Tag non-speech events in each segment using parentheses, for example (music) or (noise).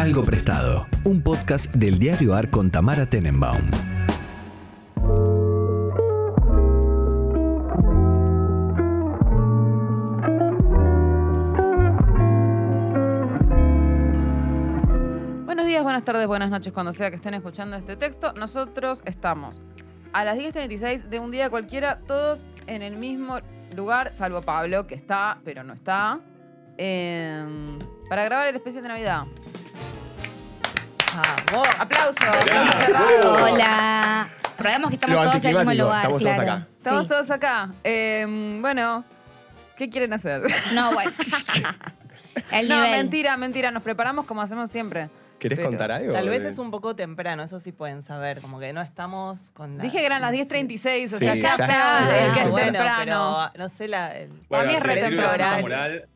Algo Prestado, un podcast del diario AR con Tamara Tenenbaum. Buenos días, buenas tardes, buenas noches, cuando sea que estén escuchando este texto. Nosotros estamos a las 10.36 de un día cualquiera, todos en el mismo lugar, salvo Pablo, que está, pero no está, para grabar el especial de Navidad. Aplauso. Hola. Probemos que estamos Lo todos en el mismo anticlimático, lugar. estamos todos claro. acá. Estamos Sí. todos acá. Em, bueno, ¿qué quieren hacer? No, bueno. (laughs) El no, nivel. mentira, mentira. Nos preparamos como hacemos siempre. ¿Querés Pero- contar algo? Tal vez es un poco temprano, eso sí pueden saber, como que no estamos con la... Dije que eran las 10.36, o sea, Sí, ya ya está. está. es que Ah, es bueno, temprano. pero no sé la... el- Para mí es re temprano. moral,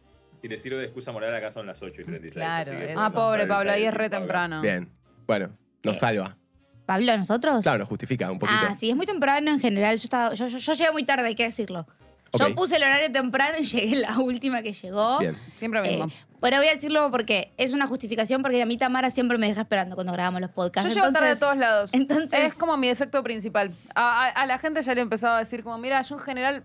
si le sirve de excusa moral, acá son las 8 y 36. Claro, así que eso. Ah, pobre Pablo, ahí es re Pablo. temprano. Bien. Bueno, nos salva. Pablo, ¿nosotros? Claro, nos justifica un poquito. Ah, sí, es muy temprano en general. Yo, estaba, yo, yo, yo llegué muy tarde, hay que decirlo. Ok. Yo puse el horario temprano y llegué la última que llegó. Bien. Siempre Eh, mismo. pero voy a decirlo porque es una justificación porque a mí Tamara siempre me deja esperando cuando grabamos los Yo podcasts. llego tarde de Entonces, todos lados. entonces- es como mi defecto principal. A, a- a la gente ya le he empezado a decir como, mira, yo en general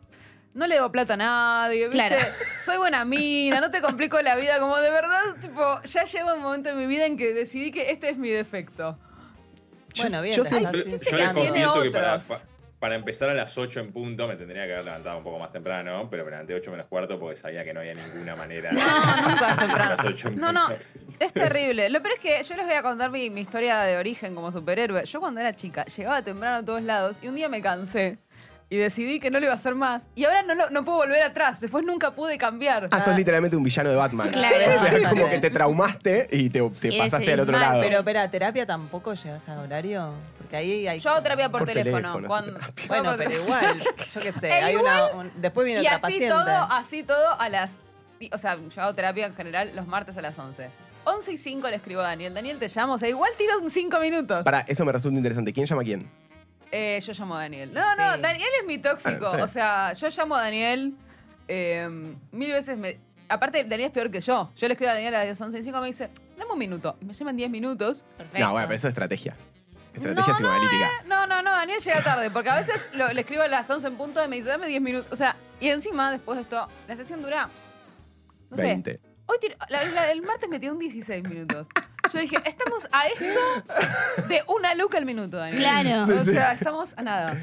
no le debo plata a nadie, ¿viste? Claro. (laughs) Soy buena mina, no te complico la vida. Como de verdad, tipo, ya llegó un momento en mi vida en que decidí que este es mi defecto. Bueno, bien, yo siempre- estás Yo, les confieso que para, para empezar a las 8 en punto me tendría que haber levantado un poco más temprano, pero me levanté 8 menos cuarto porque sabía que no había ninguna manera. No, nunca temprano. las 8 en No, no, punto. es terrible. Lo peor es que yo les voy a contar mi, mi historia de origen como superhéroe. Yo cuando era chica llegaba temprano a todos lados y un día me cansé y decidí que no lo iba a hacer más. Y ahora no, lo- no puedo volver atrás. Después nunca pude cambiar. Ah, sos literalmente un villano de Batman. Claro. (laughs) O sea, como que te traumaste y te, te Y pasaste al otro mal, lado. Pero espera, ¿terapia tampoco llegas a horario? Porque ahí hay... Yo hago terapia por, Por teléfono. cuando- terapia. Bueno, pero igual, yo qué sé, (laughs) E hay igual- una... un- después viene Y otra así paciente. todo, así todo a las... O sea, yo hago terapia en general los martes a las 11. 11 y 5 le escribo a Daniel. Daniel, te llamo. O sea, igual tiro un 5 minutos. Para, eso me resulta interesante. ¿Quién llama a quién? Eh, yo llamo a Daniel. No, no, Sí. Daniel es mi tóxico. Ah, sí. O sea, yo llamo a Daniel eh, mil veces. Me... Aparte, Daniel es peor que yo. Yo le escribo a Daniel a las 11 y 5 me dice, dame un minuto. Y me llaman 10 minutos. Perfecto. No, bueno, pero eso es estrategia. Estrategia No, no, psicoanalítica. eh, No, no, no, Daniel llega tarde. Porque a veces lo- le escribo a las 11 en punto y me dice, dame 10 minutos. O sea, y encima, después de esto, la sesión dura, no sé, 20. Hoy tir- la- la- el martes me tiró un 16 minutos. Yo dije, estamos a esto de una luca al minuto, Daniel. Claro. Sí, O sí. sea, estamos a nada.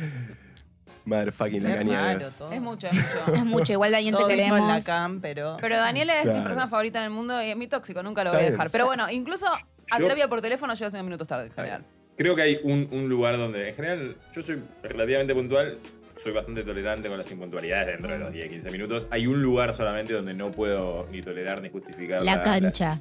Motherfucking la cañadas. todo. Es mucho, es mucho. Es mucho. Igual Daniel Todo te mismo en la queremos. cam, pero... Pero Daniel es mi persona favorita en el mundo y es mi tóxico, nunca lo Está voy a bien. dejar. Pero bueno, incluso a Yo- terapia por teléfono llego 5 minutos tarde en general. Creo que hay un, un lugar donde, en general, yo soy relativamente puntual, soy bastante tolerante con las impuntualidades dentro de los 10, 15 minutos. Hay un lugar solamente donde no puedo ni tolerar ni justificar. La cancha.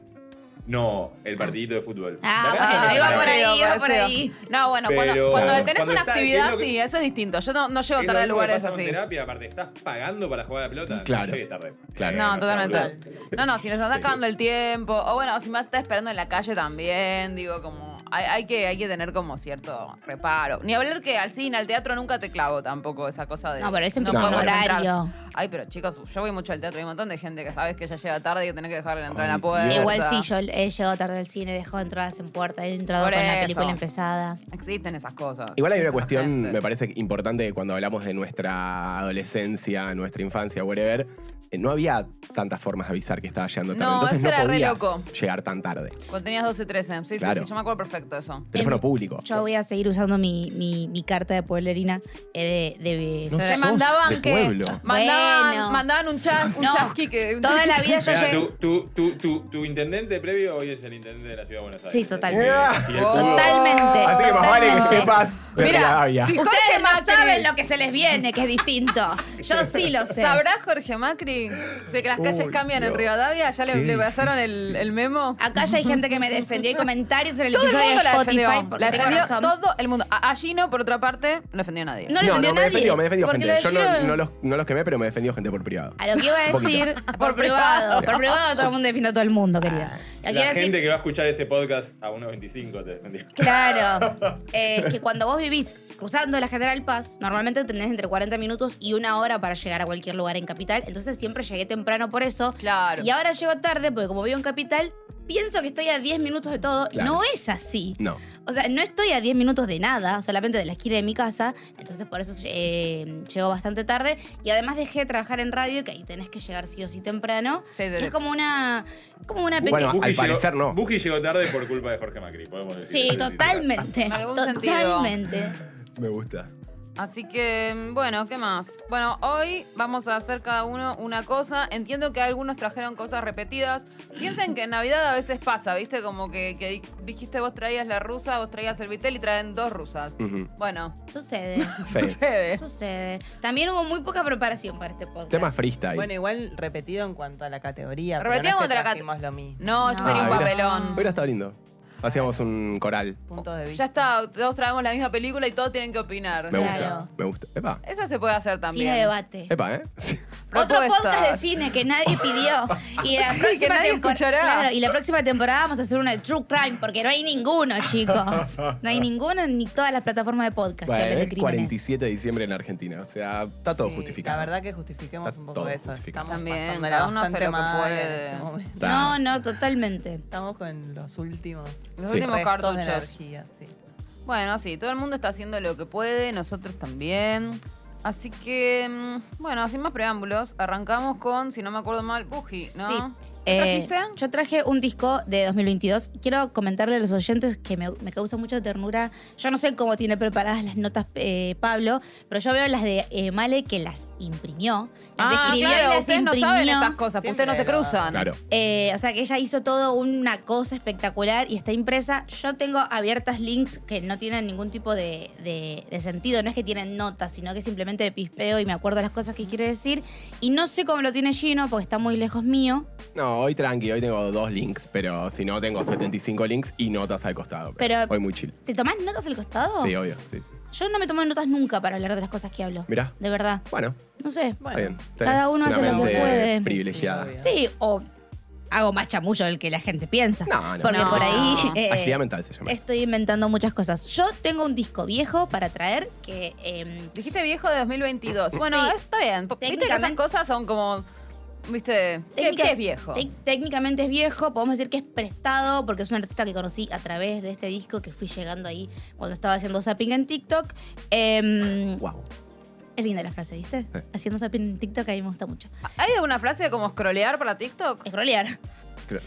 No, el partidito de fútbol. Ah, bueno, no iba por ahí, iba por ahí. No, bueno, cuando, Pero- cuando Claro. tenés Cuando una está- actividad, es lo que- sí, eso es distinto. Yo no, no llego tarde a lugares así. terapia, aparte, estás pagando para jugar a la pelota. Claro. No tarde. Claro. No, totalmente. No, no, si nos está Sí. acabando el tiempo, o bueno, si me vas a estar esperando en la calle también, digo, como, hay, hay que, hay que tener como cierto reparo. Ni hablar que al cine, al teatro nunca te clavo tampoco esa cosa de. No, pero con podemos entrar. horario. Ay, pero chicos, yo voy mucho al teatro, hay un montón de gente que sabes que ya llega tarde y que tenés que dejarle entrar en la puerta. Dios. Igual sí, yo he llegado tarde al cine, he dejado entradas en puerta, he entrado Por con la película empezada. Existen esas cosas. Igual hay una cuestión, gente. me parece importante cuando hablamos de nuestra adolescencia, nuestra infancia, whatever. Eh, No había tantas formas de avisar que estaba llegando tarde. No, Entonces eso no era re podías loco. llegar tan tarde. Cuando tenías 12, 13. Sí, Claro. sí, sí, yo me acuerdo perfecto eso. Teléfono Em, público. Yo voy a seguir usando mi, mi, mi carta de pueblerina eh, de, de- No Se sos mandaban de que. pueblo. Mandaban, Bueno. mandaban un, chas, un No, chasquique. un Toda la vida yo Mirá, llegué. tu, tu, tu, tu, tu intendente previo hoy es el intendente de la ciudad de Buenos Aires. Sí, Así totalmente. que, si Oh. Así que más vale que Totalmente. sepas de Mira, Rivadavia. si- Jorge Ustedes no Macri. saben lo que se les viene, que es distinto. Yo sí lo sé. ¿Sabrá Jorge Macri? De que las calles Uy, cambian en Dios. Rivadavia. ¿Ya le, ¿Qué le pasaron el, el memo? Acá ya hay gente que me defendió. Hay comentarios en el Todo el episodio mundo de la Spotify. defendió. Porque La tengo defendió razón. todo el mundo. A, a Gino, por otra parte, no defendió a nadie. No le No, defendió no, me nadie. defendió, me defendió porque gente. lo Yo no, no los, no los quemé, pero me defendió gente por privado. A lo que iba a Un poquito. decir, (laughs) por privado. Por privado todo el mundo defiende a todo el mundo, querida. Lo que iba La a decir, gente que va a escuchar este podcast a 1.25 te defendió. Claro. (laughs) Eh, que cuando vos vivís cruzando la General Paz, normalmente tenés entre 40 minutos y una hora para llegar a cualquier lugar en Capital. Entonces siempre llegué temprano por eso. Claro. Y ahora llego tarde porque como vivo en Capital, pienso que estoy a 10 minutos de todo. Claro. No es así. No. O sea, no estoy a 10 minutos de nada, solamente de la esquina de mi casa. Entonces, por eso eh, llego bastante tarde. Y además dejé de trabajar en radio, que ahí tenés que llegar sí o sí temprano. Sí, sí, es como una, como una Bueno, pequeña. al parecer no. Buji llegó tarde por culpa de Jorge Macri, podemos decir. Sí, totalmente. En algún sentido. totalmente. Me gusta. Así que, bueno, ¿qué más? Bueno, hoy vamos a hacer cada uno una cosa. Entiendo que algunos trajeron cosas repetidas. Piensen que en Navidad a veces pasa, ¿viste? Como que, que dijiste vos traías la rusa, vos traías el vitel y traen dos rusas. Bueno, Sucede. (laughs) Sí. sucede. Sucede. También hubo muy poca preparación para este podcast. Tema freestyle. Bueno, igual repetido en cuanto a la categoría. Repetido no es contra que la cate- trajimos lo mismo. No, eso No. sería un Ah, papelón. Hubiera estado lindo. Hacíamos un coral. Puntos de Ya está, todos traemos la misma película y todos tienen que opinar. Me Claro. gusta. Me gusta. Epa. Eso se puede hacer también. Cine debate. Epa, ¿eh? Sí. Otro podcast de cine que nadie pidió. Y la (laughs) Que próxima nadie tempor- escuchará. Claro, y la próxima temporada vamos a hacer una de True Crime, porque no hay ninguno, chicos. No hay ninguno ni todas las plataformas de podcast que Bueno, hablen de es crímenes. 47 de diciembre en Argentina. O sea, está todo Sí, justificado. La verdad que justifiquemos Está un poco todo eso. justificado. Estamos También, pasándola cada uno hace bastante lo que mal en puede. este momento. Está- No, no, totalmente. Estamos con los últimos. Los Sí. últimos restos de cartuchos. energía, sí. Bueno, sí, todo el mundo está haciendo lo que puede, nosotros también. Así que, mm, bueno, sin más preámbulos, arrancamos con, si no me acuerdo mal, Buji, ¿no? Sí. ¿Qué Eh, trajiste? yo traje un disco de 2022. Quiero comentarle a los oyentes que me, me causa mucha ternura. Yo no sé cómo tiene preparadas las notas eh, Pablo, pero yo veo las de eh, Male que las imprimió. Las Ah, escribió claro, y las ustedes no imprimió. saben estas cosas, porque ustedes no se cruzan. Claro. Eh, o sea que ella hizo todo una cosa espectacular y está impresa. Yo tengo abiertas links que no tienen ningún tipo de, de- de sentido. No es que tienen notas, sino que simplemente pispeo y me acuerdo las cosas que quiere decir. Y no sé cómo lo tiene Gino porque está muy lejos mío. No, hoy tranqui, hoy tengo dos links, pero si no, tengo 75 links y notas al costado. Pero- hoy muy chill. ¿Te tomás notas al costado? Sí, obvio, sí, sí. Yo no me tomo notas nunca para hablar de las cosas que hablo. Mirá, De verdad. bueno, No sé. está bien. cada uno hace lo que mente puede. privilegiada. Sí, Sí, o hago más chamullo del que la gente piensa. No, no. Porque No. por ahí (laughs) eh, Actividad mental se llama. estoy inventando muchas cosas. Yo tengo un disco viejo para traer que... em, Dijiste viejo de 2022. Bueno, Sí. está bien. Viste que esas Técnicamente- cosas son como, viste, ¿qué, Técnica- qué es viejo? Técnicamente es viejo, podemos decir que es prestado porque es un artista que conocí a través de este disco que fui llegando ahí cuando estaba haciendo zapping en TikTok. Em, Wow. es linda la frase, ¿viste? Sí. Haciendo zapping en TikTok a mí me gusta mucho. ¿Hay alguna frase como scrollear para TikTok? Scrollear.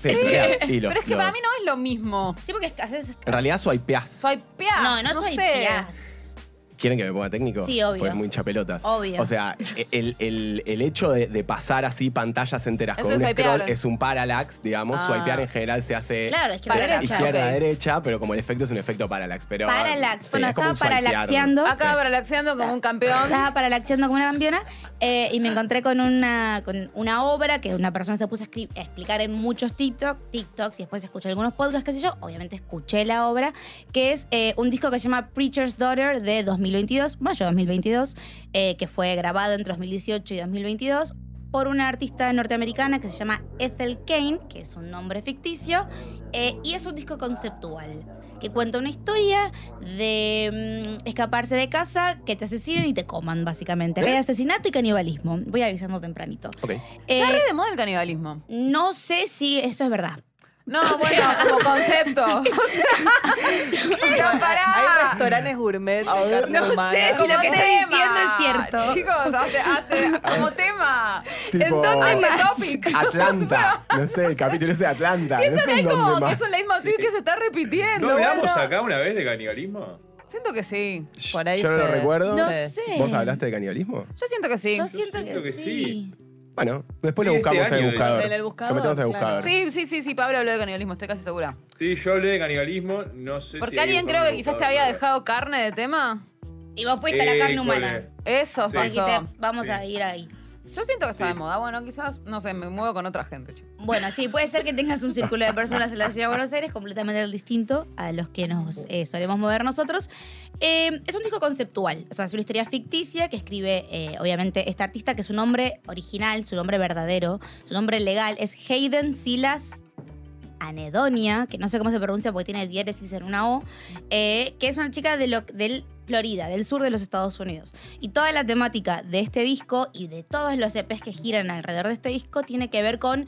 Sí, (laughs) y los- Pero es que para mí no es lo mismo. Sí, porque es- haces... En realidad swipeás. Soy pia. No, no, soy sé. ¿Quieren que me ponga técnico? Sí, obvio. Pues muy hincha pelotas. Obvio. O sea, el, el- el hecho de, de pasar así pantallas enteras Eso con un scroll es un parallax, digamos. Ah. Swipear en general se hace Claro, izquierda derecha. izquierda ok. a derecha, pero como el efecto es un efecto parallax. Pero, Parallax. sí, bueno, es como estaba paralaxeando. Acá paralaxeando como un campeón. Estaba paralaxeando como una campeona eh, y me encontré con una, con una obra que una persona se puso a, explicar en muchos TikTok, TikToks y después escuché algunos podcasts, qué sé yo. Obviamente escuché la obra, que es eh, un disco que se llama Preacher's Daughter de 2022, mayo de 2022, eh, que fue grabado entre 2018 y 2022 por una artista norteamericana que se llama Ethel Kane, que es un nombre ficticio, eh, y es un disco conceptual que cuenta una historia de mm, escaparse de casa, que te asesinen y te coman, básicamente. Acá hay asesinato y canibalismo. Voy avisando tempranito. Ok. Eh, Está re de moda el canibalismo. no sé si eso es verdad. No, (laughs) bueno, como (laughs) concepto. (laughs) O sea. Hay restaurantes gourmet de carne no humana. sé si lo que está diciendo es cierto. Chicos, hace, hace como tema. Tipo- ¿En dónde más? ese topic? Atlanta. No sé, el capítulo ese de Atlanta. Siento no sé que en dónde como que más. es un leitmotiv que se está repitiendo. ¿No hablamos bueno. acá una vez de canibalismo? Siento que sí. Por ahí Yo no lo recuerdo. No sé. ¿Vos hablaste de canibalismo? Yo siento que sí. Yo siento, siento que, que sí. sí. Bueno, después Sí, lo este buscamos en año, el buscador. En el buscador, Lo metemos en el claro. buscador. Sí, sí, sí, sí, Pablo habló de canibalismo, estoy casi segura. Sí, yo hablé de canibalismo, no sé Porque si. hay alguien creo que quizás te había dejado carne de tema. Y vos fuiste a la Eh, carne ¿cuál humana. es? Eso Sí. pasó. Dijiste, vamos Sí. a ir ahí. Yo siento que está Sí. de moda. Bueno, quizás, no sé, me muevo con otra gente. chico. Bueno, sí, puede ser que tengas un círculo de personas en la ciudad de Buenos Aires completamente distinto a los que nos eh, solemos mover nosotros. Eh, es un disco conceptual, o sea, es una historia ficticia que escribe, eh, obviamente, esta artista, que su nombre original, su nombre verdadero, su nombre legal es Hayden Silas Anedonia, que no sé cómo se pronuncia porque tiene diéresis en una O, eh, que es una chica de lo, del Florida, del sur de los Estados Unidos. Y toda la temática de este disco y de todos los EPs que giran alrededor de este disco tiene que ver con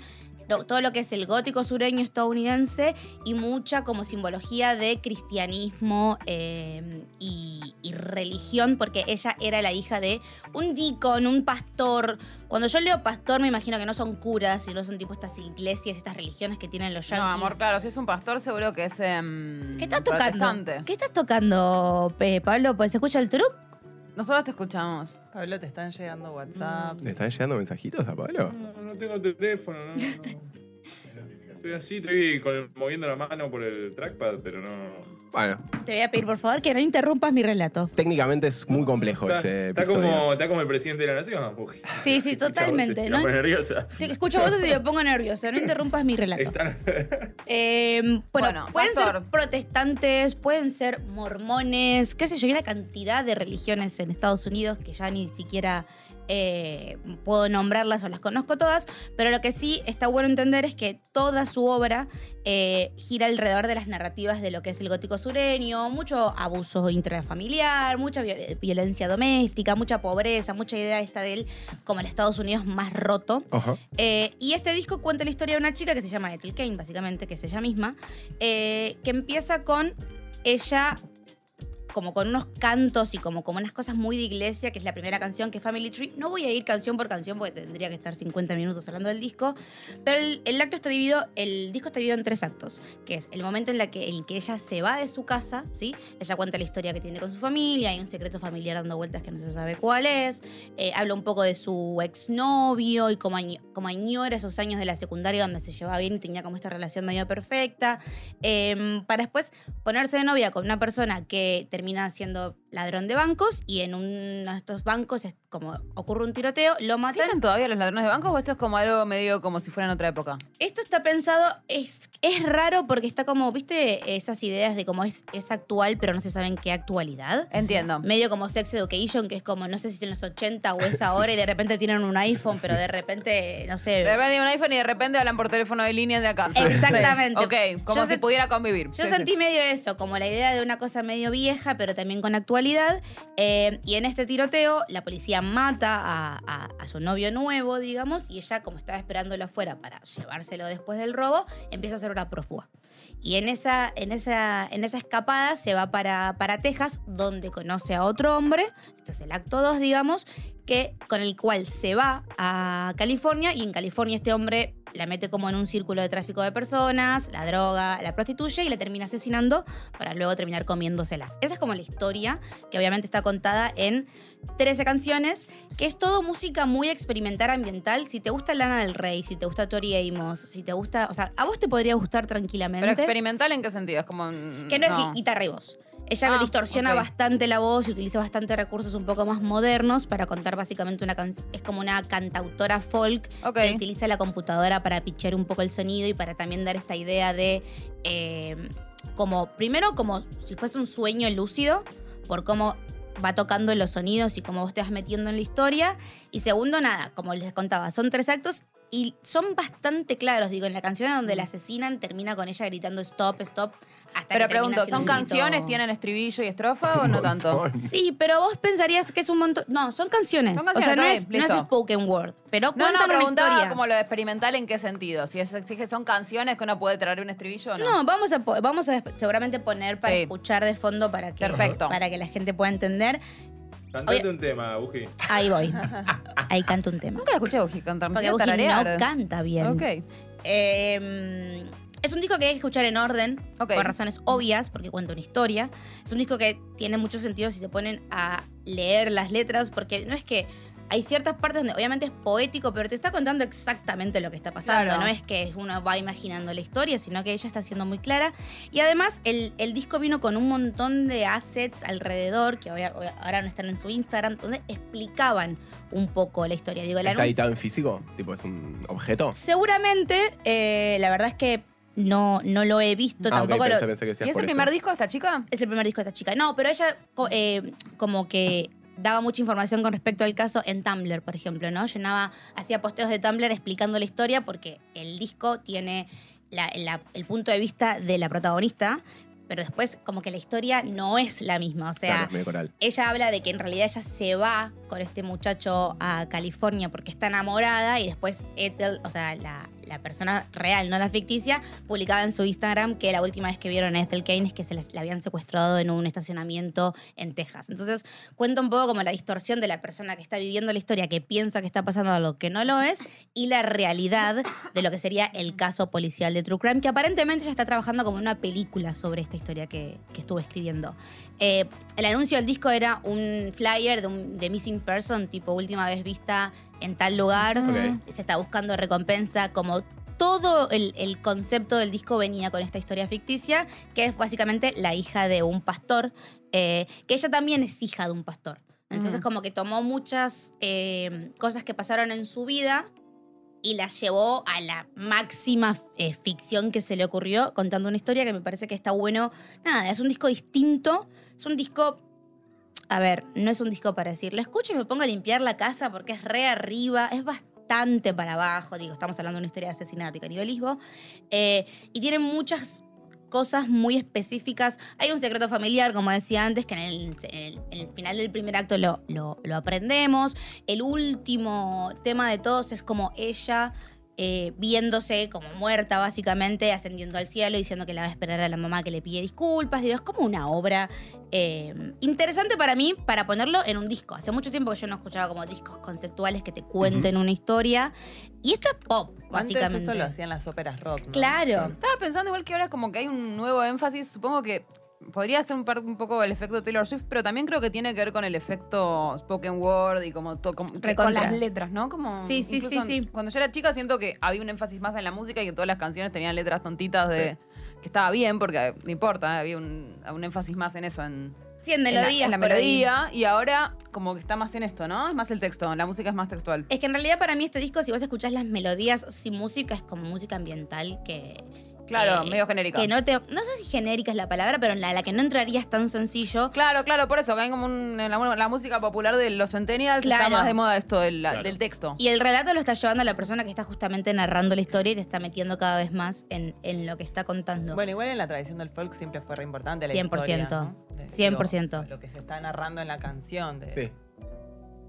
todo lo que es el gótico sureño estadounidense y mucha como simbología de cristianismo eh, y, y religión, porque ella era la hija de un deacon, un pastor. Cuando yo leo pastor me imagino que no son curas, sino son tipo estas iglesias, estas religiones que tienen los No, yankees. amor, claro, si es un pastor seguro que es em, ¿Qué estás tocando? ¿Qué estás tocando, Pablo? Pues se escucha el truc. Nosotros te escuchamos. Pablo, te están llegando WhatsApp. ¿Le están llegando mensajitos a Pablo? No, no tengo teléfono, no. no. Estoy así, estoy con- moviendo la mano por el trackpad, pero no. Bueno, Te voy a pedir, por favor, que no interrumpas mi relato. técnicamente es muy complejo Está, este está episodio. como, está como el presidente de la nación. Uy. Sí, sí, (laughs) totalmente, Se ¿no? pone nerviosa. Te escucho voces y me pongo nerviosa. No interrumpas mi relato. Están- (laughs) Eh, bueno, Bueno, pueden pastor. ser protestantes, pueden ser mormones, qué sé yo, hay una cantidad de religiones en Estados Unidos que ya ni siquiera eh, puedo nombrarlas o las conozco todas, pero lo que sí está bueno entender es que toda su obra eh, gira alrededor de las narrativas de lo que es el gótico sureño, mucho abuso intrafamiliar, mucha viol- violencia doméstica, mucha pobreza, mucha idea esta de él como el Estados Unidos más roto. Eh, y este disco cuenta la historia de una chica que se llama Ethel Kane, básicamente, que es ella misma, que empieza con ella como con unos cantos y como, como unas cosas muy de iglesia, que es la primera canción, que es Family Tree. No voy a ir canción por canción porque tendría que estar 50 minutos hablando del disco, pero el, el acto está dividido, el disco está dividido en tres actos, que es el momento en la que, en que ella se va de su casa, ¿sí? Ella cuenta la historia que tiene con su familia, hay un secreto familiar dando vueltas que no se sabe cuál es, eh, habla un poco de su exnovio y cómo, añ- cómo añora esos años de la secundaria donde se llevaba bien y tenía como esta relación medio perfecta, eh, para después ponerse de novia con una persona que termina siendo ladrón de bancos y en uno de estos bancos es como ocurre un tiroteo, lo matan. ¿Siguen todavía los ladrones de bancos o esto es como algo medio como si fuera en otra época? Esto está pensado, es, es raro porque está como, ¿viste? Esas ideas de cómo es, es actual, pero no se sabe en qué actualidad. Entiendo. Medio como Sex Education, que es como, no sé si en los 80 o es (laughs) ahora y de repente tienen un iPhone, pero de repente, no sé. De repente hay un iPhone y de repente hablan por teléfono de línea de acá. Exactamente. Sí. Ok, como Yo si se- pudiera convivir. Yo Sí, sentí medio eso, como la idea de una cosa medio vieja, pero también con Eh, y en este tiroteo, la policía mata a, su novio nuevo, digamos, y ella, como estaba esperándolo afuera para llevárselo después del robo, empieza a hacer una prófuga. Y en esa, en esa, en esa escapada se va para, para Texas, donde conoce a otro hombre, este es el acto 2, digamos, que, con el cual se va a California y en California este hombre la mete como en un círculo de tráfico de personas, la droga, la prostituye y la termina asesinando para luego terminar comiéndosela. Esa es como la historia que obviamente está contada en 13 canciones, que es todo música muy experimental ambiental. Si te gusta Lana del Rey, si te gusta Tori Amos, si te gusta, o sea, a vos te podría gustar tranquilamente. Pero experimental en qué sentido? Es como. un- Que no, es gui- guitarra y voz. Ella Ah, distorsiona bastante la voz y utiliza bastante recursos un poco más modernos para contar básicamente una canción. Es como una cantautora folk que utiliza la computadora para pichear un poco el sonido y para también dar esta idea de. eh, como, primero, como si fuese un sueño lúcido, por cómo va tocando los sonidos y cómo vos te vas metiendo en la historia. Y segundo, nada, como les contaba, son tres actos y son bastante claros. Digo, en la canción donde la asesinan termina con ella gritando stop, stop. Hasta Pero que pregunto, ¿son canciones? ¿Tienen estribillo y estrofa o no tanto? Sí, pero vos pensarías que es un montón. No, son canciones. Son o sea, no es, no es spoken word. Pero No, cuentan no, una historia. como lo de experimental en qué sentido. Si es, si son canciones que uno puede traer un estribillo o no. No, vamos a, vamos a seguramente poner para Sí. escuchar de fondo para que, Perfecto. para que la gente pueda entender. Cantate Oye. un tema, Buji. Ahí voy. (laughs) Ahí canto un tema. Nunca la escuché a Buji cantar. Porque Buji no canta bien. Ok. Eh, es un disco que hay que escuchar en orden, por razones obvias, porque cuenta una historia. Es un disco que tiene mucho sentido si se ponen a leer las letras, porque no es que hay ciertas partes donde obviamente es poético, pero te está contando exactamente lo que está pasando. Claro. No es que uno va imaginando la historia, sino que ella está siendo muy clara. Y además, el, el disco vino con un montón de assets alrededor, que ahora no están en su Instagram, donde explicaban un poco la historia. Digo, ¿Está editado en físico? Tipo, ¿es un objeto? Seguramente, eh, la verdad es que no, no lo he visto, Ah, tampoco lo- pensé, pensé que ¿Y es el eso. primer disco de esta chica? es el primer disco de esta chica. No, pero ella eh, como que daba mucha información con respecto al caso en Tumblr, por ejemplo, ¿no? Llenaba, hacía posteos de Tumblr explicando la historia porque el disco tiene la- la- el punto de vista de la protagonista, pero después como que la historia no es la misma. O sea, Claro, ella habla de que en realidad ella se va con este muchacho a California porque está enamorada y después Ethel, o sea, la, la persona real, no la ficticia, publicaba en su Instagram que la última vez que vieron a Ethel Kane es que se la habían secuestrado en un estacionamiento en Texas. Entonces cuenta un poco como la distorsión de la persona que está viviendo la historia, que piensa que está pasando algo que no lo es, y la realidad de lo que sería el caso policial de True Crime, que aparentemente ella está trabajando como una película sobre esta historia que, que estuvo escribiendo. Eh, el anuncio del disco era un flyer de, un, de Missing Person, tipo última vez vista en tal lugar, se está buscando recompensa, como todo el, el concepto del disco venía con esta historia ficticia, que es básicamente la hija de un pastor, eh, que ella también es hija de un pastor. Entonces Mm. como que tomó muchas eh, cosas que pasaron en su vida y las llevó a la máxima eh, ficción que se le ocurrió, contando una historia que me parece que está bueno. Nada, es un disco distinto, es un disco... A ver, no es un disco para decir, lo escucho y me pongo a limpiar la casa porque es re arriba, es bastante para abajo, digo, estamos hablando de una historia de asesinato y canibalismo, eh, y tiene muchas cosas muy específicas. Hay un secreto familiar, como decía antes, que en el, final del primer acto lo, lo- lo aprendemos. El último tema de todos es como ella eh, viéndose como muerta, básicamente, ascendiendo al cielo, diciendo que la va a esperar a la mamá que le pide disculpas. Digo, es como una obra eh, interesante para mí, para ponerlo en un disco. Hace mucho tiempo que yo no escuchaba como discos conceptuales que te cuenten una historia. Y esto es pop, Antes básicamente. eso lo hacían las óperas rock, ¿no? Claro. Estaba pensando igual que ahora como que hay un nuevo énfasis, supongo que podría ser un, par- un poco el efecto Taylor Swift, pero también creo que tiene que ver con el efecto spoken word y como, to- como- con las letras, ¿no? Como Sí, sí, sí, sí. Cuando yo era chica siento que había un énfasis más en la música y que todas las canciones tenían letras tontitas de que estaba bien porque no importa, había un, un énfasis más en eso, en, Sí, en en la- melodías. en la, ahí. melodía y ahora como que está más en esto, ¿no? Es más el texto, la música es más textual. Es que en realidad para mí este disco, si vos escuchás las melodías sin música, es como música ambiental que... Claro, que- medio genérica. Que no te... No sé si genérica es la palabra, pero en la, la que no entrarías tan sencillo. Claro, claro, por eso, que hay como un, en la, la música popular de los centennials está Claro. más de moda esto del, Claro. del texto. Y el relato lo está llevando a la persona que está justamente narrando la historia y te está metiendo cada vez más en, en lo que está contando. Bueno, igual en la tradición del folk siempre fue re importante la 100%, historia, ¿no? De- 100%. Lo, lo que se está narrando en la canción. De, Sí.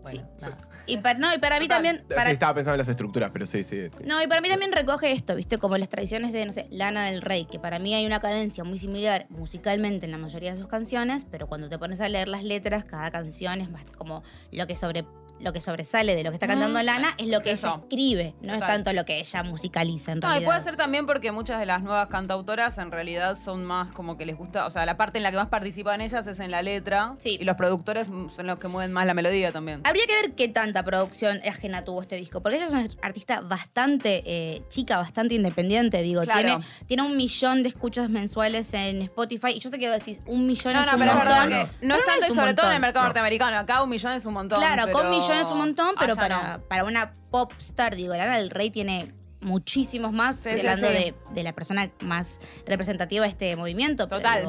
Bueno, nada. y, para, no, y para mí también... Para, Sí, estaba pensando en las estructuras, pero sí, sí, sí. No, y para mí también recoge esto, ¿viste? Como las tradiciones de, no sé, Lana del Rey, que para mí hay una cadencia muy similar musicalmente en la mayoría de sus canciones, pero cuando te pones a leer las letras, cada canción es más como lo que sobre lo que sobresale de lo que está cantando Mm, Lana es lo que eso. ella escribe, no es tanto lo que ella musicaliza en No, realidad. y puede ser también porque muchas de las nuevas cantautoras en realidad son más como que les gusta, o sea, la parte en la que más participan ellas es en la letra Sí. y los productores son los que mueven más la melodía también. Habría que ver qué tanta producción ajena tuvo este disco, porque ella es una artista bastante eh, chica, bastante independiente, digo. Claro. Tiene, tiene un millón de escuchas mensuales en Spotify, y yo sé que vos decís, un millón No, es no, un pero es montón. verdad no. que no es no tanto, es y sobre todo en el mercado No. norteamericano. Acá un millón es un montón. Claro, con pero millones es un montón, pero allá para, no. para una pop star, digo, Lana del Rey tiene muchísimos más, Sí, hablando sí. De, de la persona más representativa de este movimiento. Total.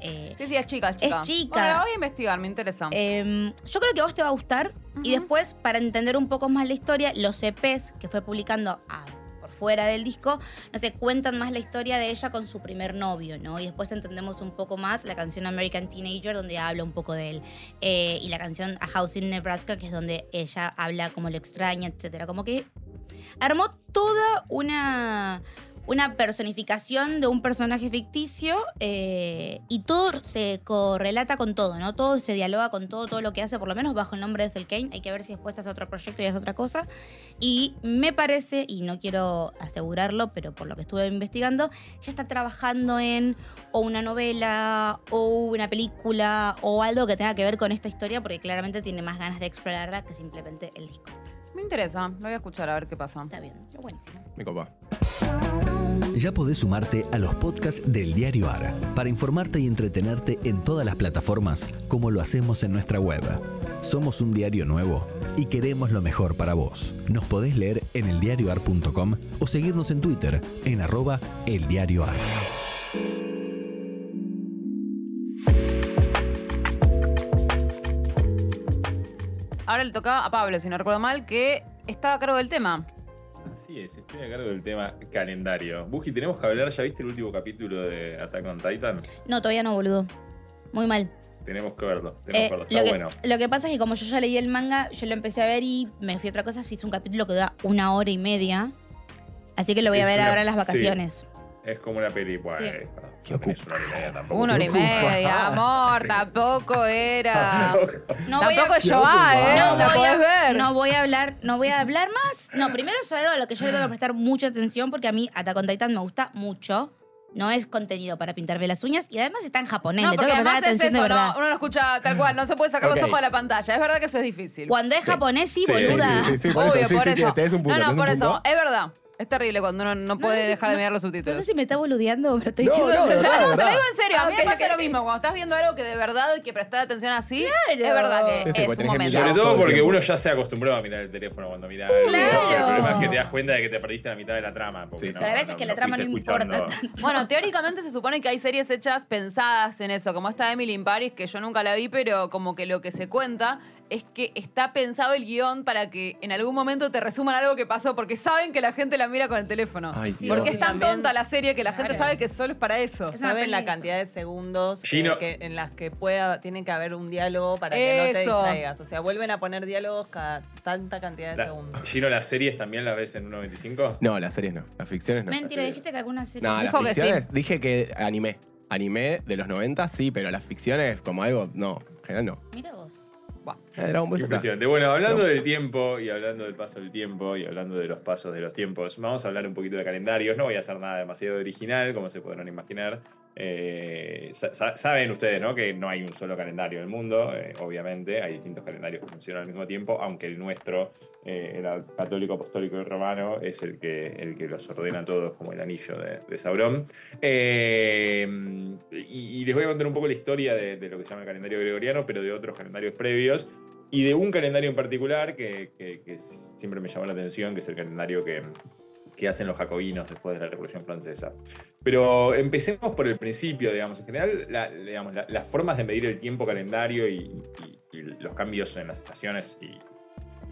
eh, Sí, sí, es chica, es chica. Es chica. Bueno, la voy a investigar, me interesa. Em, yo creo que a vos te va a gustar. Y después, para entender un poco más la historia, los EPs que fue publicando a- fuera del disco, no sé, cuentan más la historia de ella con su primer novio, ¿no? Y después entendemos un poco más la canción American Teenager, donde habla un poco de él. Eh, y la canción A House in Nebraska, que es donde ella habla como lo extraña, etcétera. Como que armó toda una, una personificación de un personaje ficticio eh, y todo se correlata con todo, ¿no? Todo se dialoga con todo, todo lo que hace, por lo menos bajo el nombre de Ethel Kane. Hay que ver si después hace otro proyecto y hace otra cosa. Y me parece, y no quiero asegurarlo, pero por lo que estuve investigando, ya está trabajando en o una novela o una película o algo que tenga que ver con esta historia, porque claramente tiene más ganas de explorarla que simplemente el disco. Me interesa, lo voy a escuchar a ver qué pasa. Está bien, buenísimo. Me copa. Ya podés sumarte a los podcasts del Diario AR para informarte y entretenerte en todas las plataformas como lo hacemos en nuestra web. Somos un diario nuevo y queremos lo mejor para vos. Nos podés leer en eldiarioar.com o seguirnos en Twitter en arroba eldiarioar. Ahora le tocaba a Pablo, si no recuerdo mal, que estaba a cargo del tema. Así es, estoy a cargo del tema calendario. Buji, tenemos que hablar, ¿ya viste el último capítulo de Attack on Titan? No, todavía no, boludo. Muy mal. Tenemos que verlo, tenemos Eh, que verlo, lo, está que, bueno. lo que pasa es que como yo ya leí el manga, yo lo empecé a ver y me fui a otra cosa. Se hizo un capítulo que dura una hora y media. Así que lo voy a Es ver una- ahora en las sí. Es como una peli, bueno, Sí. eh, Qué ocupa. una hora y media tampoco. Una hora y media, (laughs) amor, tampoco era. (laughs) No voy a- tampoco es Joa, ¿eh? No la voy, a, ver. no voy a hablar, no voy a hablar más. No, primero es algo a lo que yo le tengo que prestar mucha atención porque a mí Attack on Titan me gusta mucho. No es contenido para pintarme las uñas y además está en japonés. No, le porque tengo que prestar es atención eso, de verdad. no, uno lo escucha tal cual, no se puede sacar los ojos de la pantalla. Es verdad que eso es difícil. Cuando es Sí. japonés, sí, Sí, boluda. Sí, sí, sí, por Obvio, eso, sí, por sí, eso. tenés un punto, no, no, por eso. Es verdad. Es terrible cuando uno no puede dejar de no- mirar los No subtítulos. sé si me está boludeando, pero estoy No, diciendo no, de verdad, de Te lo digo en serio, a mí me pasa lo mismo. Cuando estás viendo algo que de verdad hay que prestar atención así, Claro. es verdad que Sí, sí, es un momento. Sobre todo porque uno ya se acostumbró a mirar el teléfono cuando mira algo. Claro. El problema es que te das cuenta de que te perdiste la mitad de la trama. porque Sí, no- Pero a veces no- que la trama no importa tanto. Bueno, teóricamente se supone que hay series hechas pensadas en eso, como esta Emily in Paris, que yo nunca la vi, pero como que lo que se cuenta es que está pensado el guion para que en algún momento te resuman algo que pasó, porque saben que la gente la mira con el teléfono. Ay, porque es tan tonta la serie que la gente Claro. sabe que solo es para eso. Saben la cantidad de segundos eh, que, en las que pueda, tiene que haber un diálogo para que no te distraigas. O sea, vuelven a poner diálogos cada tanta cantidad de La- segundos. Gino, ¿las series también las ves en 1.25? No, las series no. Las ficciones no. Mentira, dijiste que alguna serie. No, las Dijo que sí. ficciones, dije que animé. Animé de los 90, sí, pero las ficciones como algo, no. En general no. Mira vos. Eh, (laughs) Impresionante. Bueno, hablando del tiempo y hablando del paso del tiempo y hablando de los pasos de los tiempos, vamos a hablar un poquito de calendarios. No voy a hacer nada demasiado original, como se podrán imaginar. Eh, sa- sa- saben ustedes, ¿no? Que no hay un solo calendario en el mundo, eh, obviamente. Hay distintos calendarios que funcionan al mismo tiempo, aunque el nuestro, eh, el católico, apostólico y romano, es el que, el que los ordena a todos como el anillo de, de Sauron. Y, y les voy a contar un poco la historia de, de lo que se llama el calendario gregoriano, pero de otros calendarios previos. Y de un calendario en particular que, siempre me llamó la atención, que es el calendario que, hacen los jacobinos después de la Revolución Francesa. Pero empecemos por el principio, digamos. En general, la- digamos, la- las formas de medir el tiempo calendario y, y- y los cambios en las estaciones y,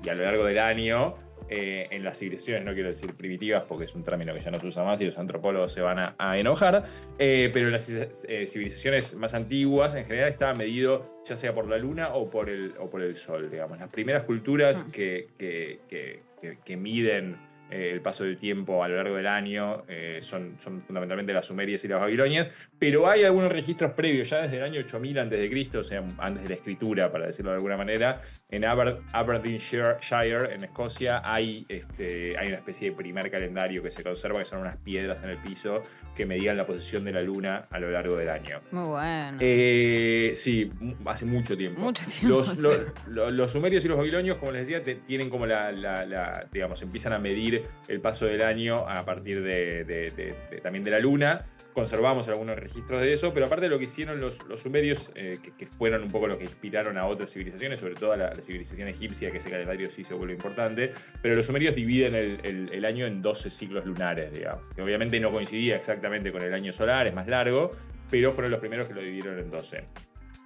y a lo largo del año, eh, en las civilizaciones, no quiero decir primitivas porque es un término que ya no se usa más y los antropólogos se van a, a enojar, eh, pero en las eh, civilizaciones más antiguas en general estaba medido ya sea por la luna o por el, o por el sol, digamos. Las primeras culturas Mm. que, que- que- que- miden el paso del tiempo a lo largo del año son, son fundamentalmente las sumerias y las babilonias, pero hay algunos registros previos, ya desde el año 8000 a.C., o sea, antes de la escritura, para decirlo de alguna manera, en Aber- Aberdeenshire, Shire, en Escocia, hay, este, hay una especie de primer calendario que se conserva, que son unas piedras en el piso que medían la posición de la luna a lo largo del año. Muy bueno. Eh, sí, hace mucho tiempo. Mucho tiempo, Los, sumerios y los babilonios, como les decía, te- tienen como la, la- la- digamos, empiezan a medir el paso del año a partir de, de- de- de- también de la luna. Conservamos algunos registros de eso, pero aparte de lo que hicieron los, los sumerios, eh, que, fueron un poco lo que inspiraron a otras civilizaciones, sobre todo a la, civilización egipcia, que ese calendario sí se vuelve importante, pero los sumerios dividen el, el- año en 12 ciclos lunares, digamos, obviamente no coincidía exactamente con el año solar, es más largo, pero fueron los primeros que lo dividieron en 12.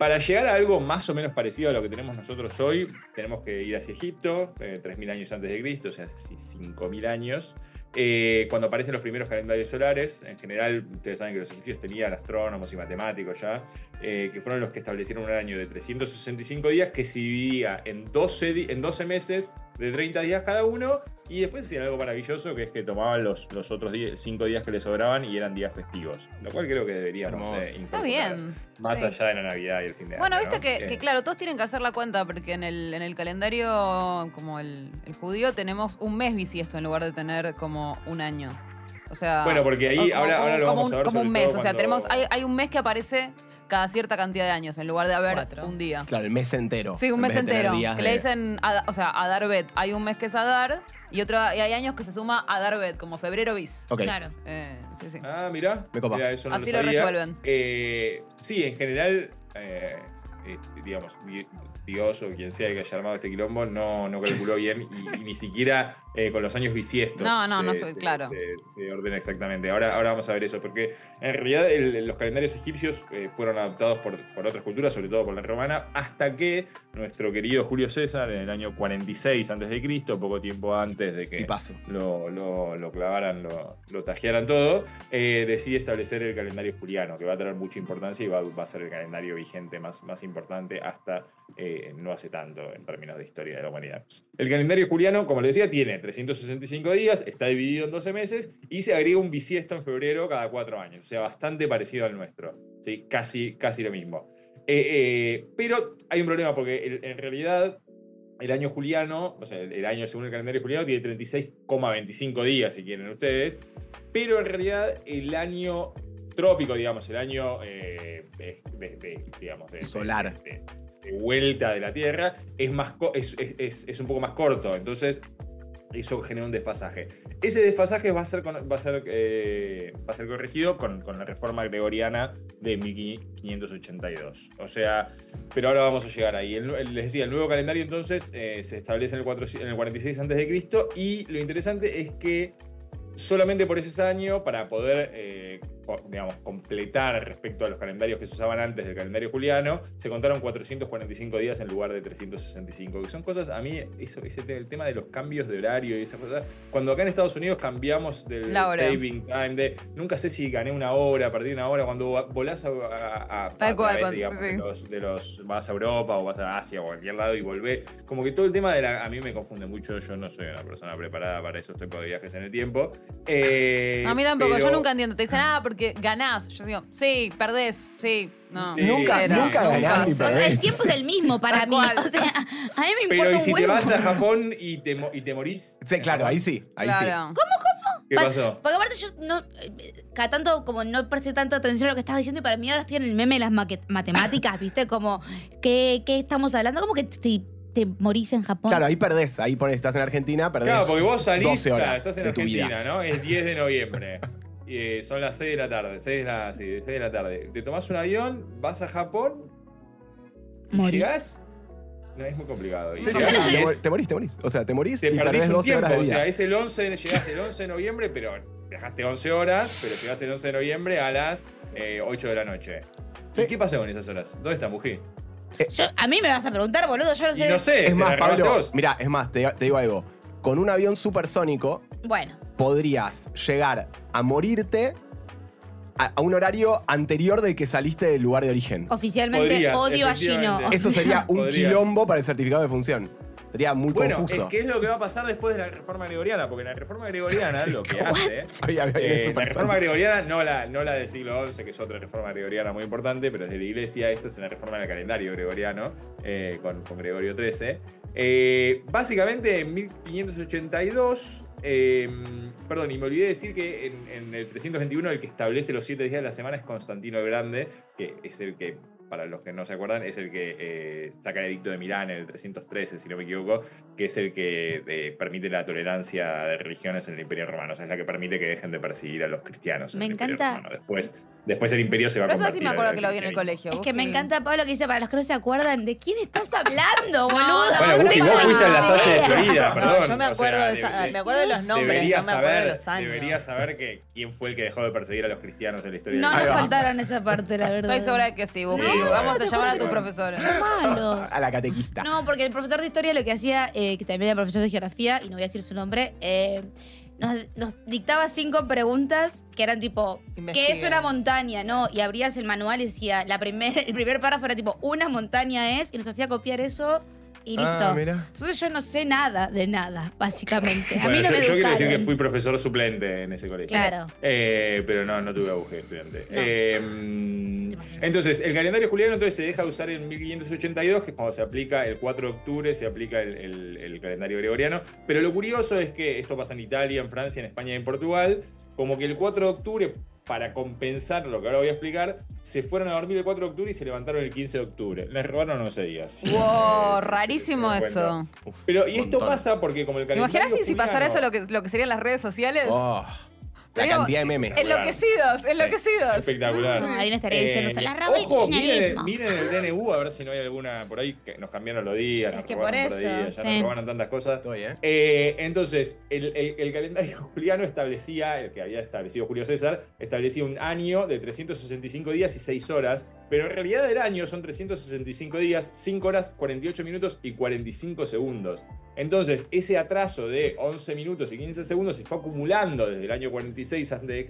Para llegar a algo más o menos parecido a lo que tenemos nosotros hoy, tenemos que ir hacia Egipto, eh, 3.000 años antes de Cristo, o sea, hace 5.000 años, eh, cuando aparecen los primeros calendarios solares. En general, ustedes saben que los egipcios tenían astrónomos y matemáticos ya, eh, que fueron los que establecieron un año de 365 días que se dividía en 12, di- en 12 meses de 30 días cada uno, y después hacían algo maravilloso, que es que tomaban los, los otros 5 días que les sobraban y eran días festivos, lo cual creo que deberíamos eh, Está bien. Más Sí. allá de la Navidad y el fin de Bueno, año. viste ¿no? que, que, claro, todos tienen que hacer la cuenta porque en el, en el calendario, como el, el judío, tenemos un mes bisiesto en lugar de tener como un año. O sea. Bueno, porque ahí como- ahora, ahora lo como vamos un, a ver. como sobre un mes. todo O sea, cuando- tenemos, hay, hay un mes que aparece cada cierta cantidad de años en lugar de haber Cuatro. un día. Claro, el mes entero. Sí, un mes entero. Que le dicen, Ad- o sea, Adarbet. Hay un mes que es Adar y otro y hay años que se suma Adarbet, como febrero bis. Ok. Claro. Eh, sí, sí. Ah, mira. Me copa. Mirá, eso no Así lo resuelven. Eh, sí, en general, eh, eh, digamos, di- Dios o quien sea que haya armado este quilombo no, no calculó bien y, y ni siquiera eh, con los años bisiestos. No, no, no se- soy- se- claro. Se, se ordena exactamente. Ahora, ahora vamos a ver eso, porque en realidad el- los calendarios egipcios eh, fueron adoptados por, por otras culturas, sobre todo por la romana, hasta que nuestro querido Julio César, en el año 46 a.C., poco tiempo antes de que lo, lo- lo clavaran, lo, lo tajearan todo, eh, decide establecer el calendario juliano, que va a tener mucha importancia y va, va a ser el calendario vigente más, más importante hasta eh, no hace tanto en términos de historia de la humanidad. El calendario juliano, como les decía, tiene 365 días, está dividido en 12 meses y se agrega un bisiesto en febrero cada cuatro años, o sea, bastante parecido al nuestro, ¿sí? casi, casi lo mismo. Eh, eh, pero hay un problema porque en realidad el año juliano, o sea, el, año según el calendario juliano tiene 36,25 días, si quieren ustedes, pero en realidad el año trópico, digamos, el año eh, de, de- de- digamos, de, Solar. De- vuelta de la Tierra, es, más es, es- un poco más corto, entonces eso genera un desfasaje. Ese desfasaje va a ser, va a ser, eh, va a ser corregido con, con la reforma gregoriana de 1582. O sea, pero ahora vamos a llegar ahí. El, les decía, el nuevo calendario entonces eh, se establece en el, 4 en el 46 a.C. y lo interesante es que solamente por ese año, para poder, eh, digamos, completar respecto a los calendarios que se usaban antes del calendario juliano, se contaron 445 días en lugar de 365, que son cosas, a mí, eso, ese, el tema de los cambios de horario y esas cosas, cuando acá en Estados Unidos cambiamos del saving time, de, nunca sé si gané una hora, perdí una hora, cuando volás a, a- a- Tal a cual, través, cuando- digamos, sí. de, los, de los- vas a Europa o vas a Asia o a cualquier lado y volvés, como que todo el tema de la, a mí me confunde mucho, yo no soy una persona preparada para esos tipos de viajes en el tiempo. Eh, A mí tampoco, yo pero- nunca entiendo. Te dicen, ah, porque ganás. Yo digo, sí, perdés, sí, no. Sí. Nunca- nunca ganás ni O sea, perdés. el tiempo es el mismo para mí. cual. O sea, a mí me Pero importa ¿y un si te huevo. vas a Japón y te, mo- y te morís? Sí, claro, ahí sí. Ahí sí. Claro. ¿Qué Pa- pasó? Porque aparte yo no, eh, cada tanto como no presté tanta atención a lo que estabas diciendo y para mí ahora estoy en el meme de las maque- matemáticas, (laughs) ¿viste? Como, ¿qué, qué estamos hablando? Como que te, te morís en Japón. Claro, ahí perdés. Ahí pones, estás en Argentina, perdés. Claro, porque vos salís, 12 horas claro, estás en de tu vida. Argentina, ¿no? Es 10 de noviembre. (laughs) Y, eh, son las 6 de la tarde, 6 de la, sí, 6 de la tarde. Te tomás un avión, vas a Japón, y Morís. llegás. No, es muy complicado. Y Sí, sí, sí, y te, es- te morís, te morís. O sea, te morís te y perdés un 12 tiempo. horas de O sea, es el 11, llegás el 11 de noviembre, pero viajaste 11 horas, pero llegás el 11 de noviembre a las eh, 8 de la noche. Sí. ¿Y qué pasó con esas horas? ¿Dónde está Mují? Yo- a mí me vas a preguntar, boludo, yo no Y sé. no sé, Es ¿te más, Pablo, vos? mira, es más, te, te digo algo. Con un avión supersónico Bueno, podrías llegar a morirte a, a un horario anterior del que saliste del lugar de origen. oficialmente Podrías, odio a Gino. efectivamente. Eso sería (laughs) un Podrías. quilombo para el certificado de función. Sería muy Bueno, confuso. es que es lo que va a pasar después de la reforma gregoriana, porque la reforma gregoriana lo que (laughs) hace. Eh, la reforma gregoriana, no la, no la del siglo XI, que es otra reforma gregoriana muy importante, pero es de la iglesia. Esto es la reforma del calendario gregoriano, eh, con, con Gregorio XIII. Eh, básicamente en 1582. Eh, perdón, y me olvidé decir que en, en el 321 el que establece los siete días de la semana es Constantino el Grande, que es el que, para los que no se acuerdan, es el que eh, saca el edicto de Milán en el 313, si no me equivoco, que es el que eh, permite la tolerancia de religiones en el Imperio Romano. O sea, es la que permite que dejen de perseguir a los cristianos. en Me el Imperio encanta. Romano. Después, después el imperio se va a Pero eso sí me acuerdo que lo vi en el colegio. Es que me encanta Pablo que dice, para los que no se acuerdan, ¿de quién estás hablando, boludo? Bueno, tengo vos fuiste a la Salle de. Florida, No, perdón. yo me o acuerdo, sea, de, esa- de- me acuerdo de los nombres, Deberías no me acuerdo saber, de los años. deberías saber que quién fue el que dejó de perseguir a los cristianos en la historia No del nos contaron esa parte, la verdad. Estoy segura de que sí, Buffy. Vamos a llamar a juro tu que- profesora. Qué malos. A la catequista. No, porque el profesor de historia lo que hacía, eh, que también era profesor de geografía, y no voy a decir su nombre, eh, nos, nos dictaba cinco preguntas que eran tipo, ¿qué es una montaña? No, y abrías el manual y decía, la primer, el primer párrafo era tipo, una montaña es, y nos hacía copiar eso y listo. Ah, mira. Entonces yo no sé nada de nada, básicamente. A Bueno, mí no yo, me yo quiero decir que fui profesor suplente en ese colegio. Claro. Eh, pero no, no tuve auge de estudiante. No. Eh, entonces, el calendario juliano entonces se deja de usar en 1582, que es cuando se aplica el 4 de octubre, se aplica el, el- el calendario gregoriano. Pero lo curioso es que esto pasa en Italia, en Francia, en España y en Portugal. Como que el 4 de octubre, para compensar lo que ahora voy a explicar, se fueron a dormir el 4 de octubre y se levantaron el 15 de octubre. Les robaron 11 días. Wow, rarísimo eso. Pero, y esto pasa porque como el ¿Te calendario imaginas si, si pasara eso lo que, lo que serían las redes sociales? Oh, La Pero- cantidad de memes. Enloquecidos, enloquecidos. Espectacular. No, estaría diciendo, se las Eh, roba el ojo, miren, el DNU a ver si no hay alguna por ahí que nos cambiaron los días, Es nos que robaron por por eso, días, ya sí. nos robaron tantas cosas. Estoy, ¿eh? Eh, entonces, el, el- el calendario (laughs) juliano establecía, el que había establecido Julio César, establecía un año de 365 días y 6 horas, pero en realidad el año son 365 días, 5 horas, 48 minutos y 45 segundos. Entonces, ese atraso de 11 minutos y 15 segundos se fue acumulando desde el año 46 a.C.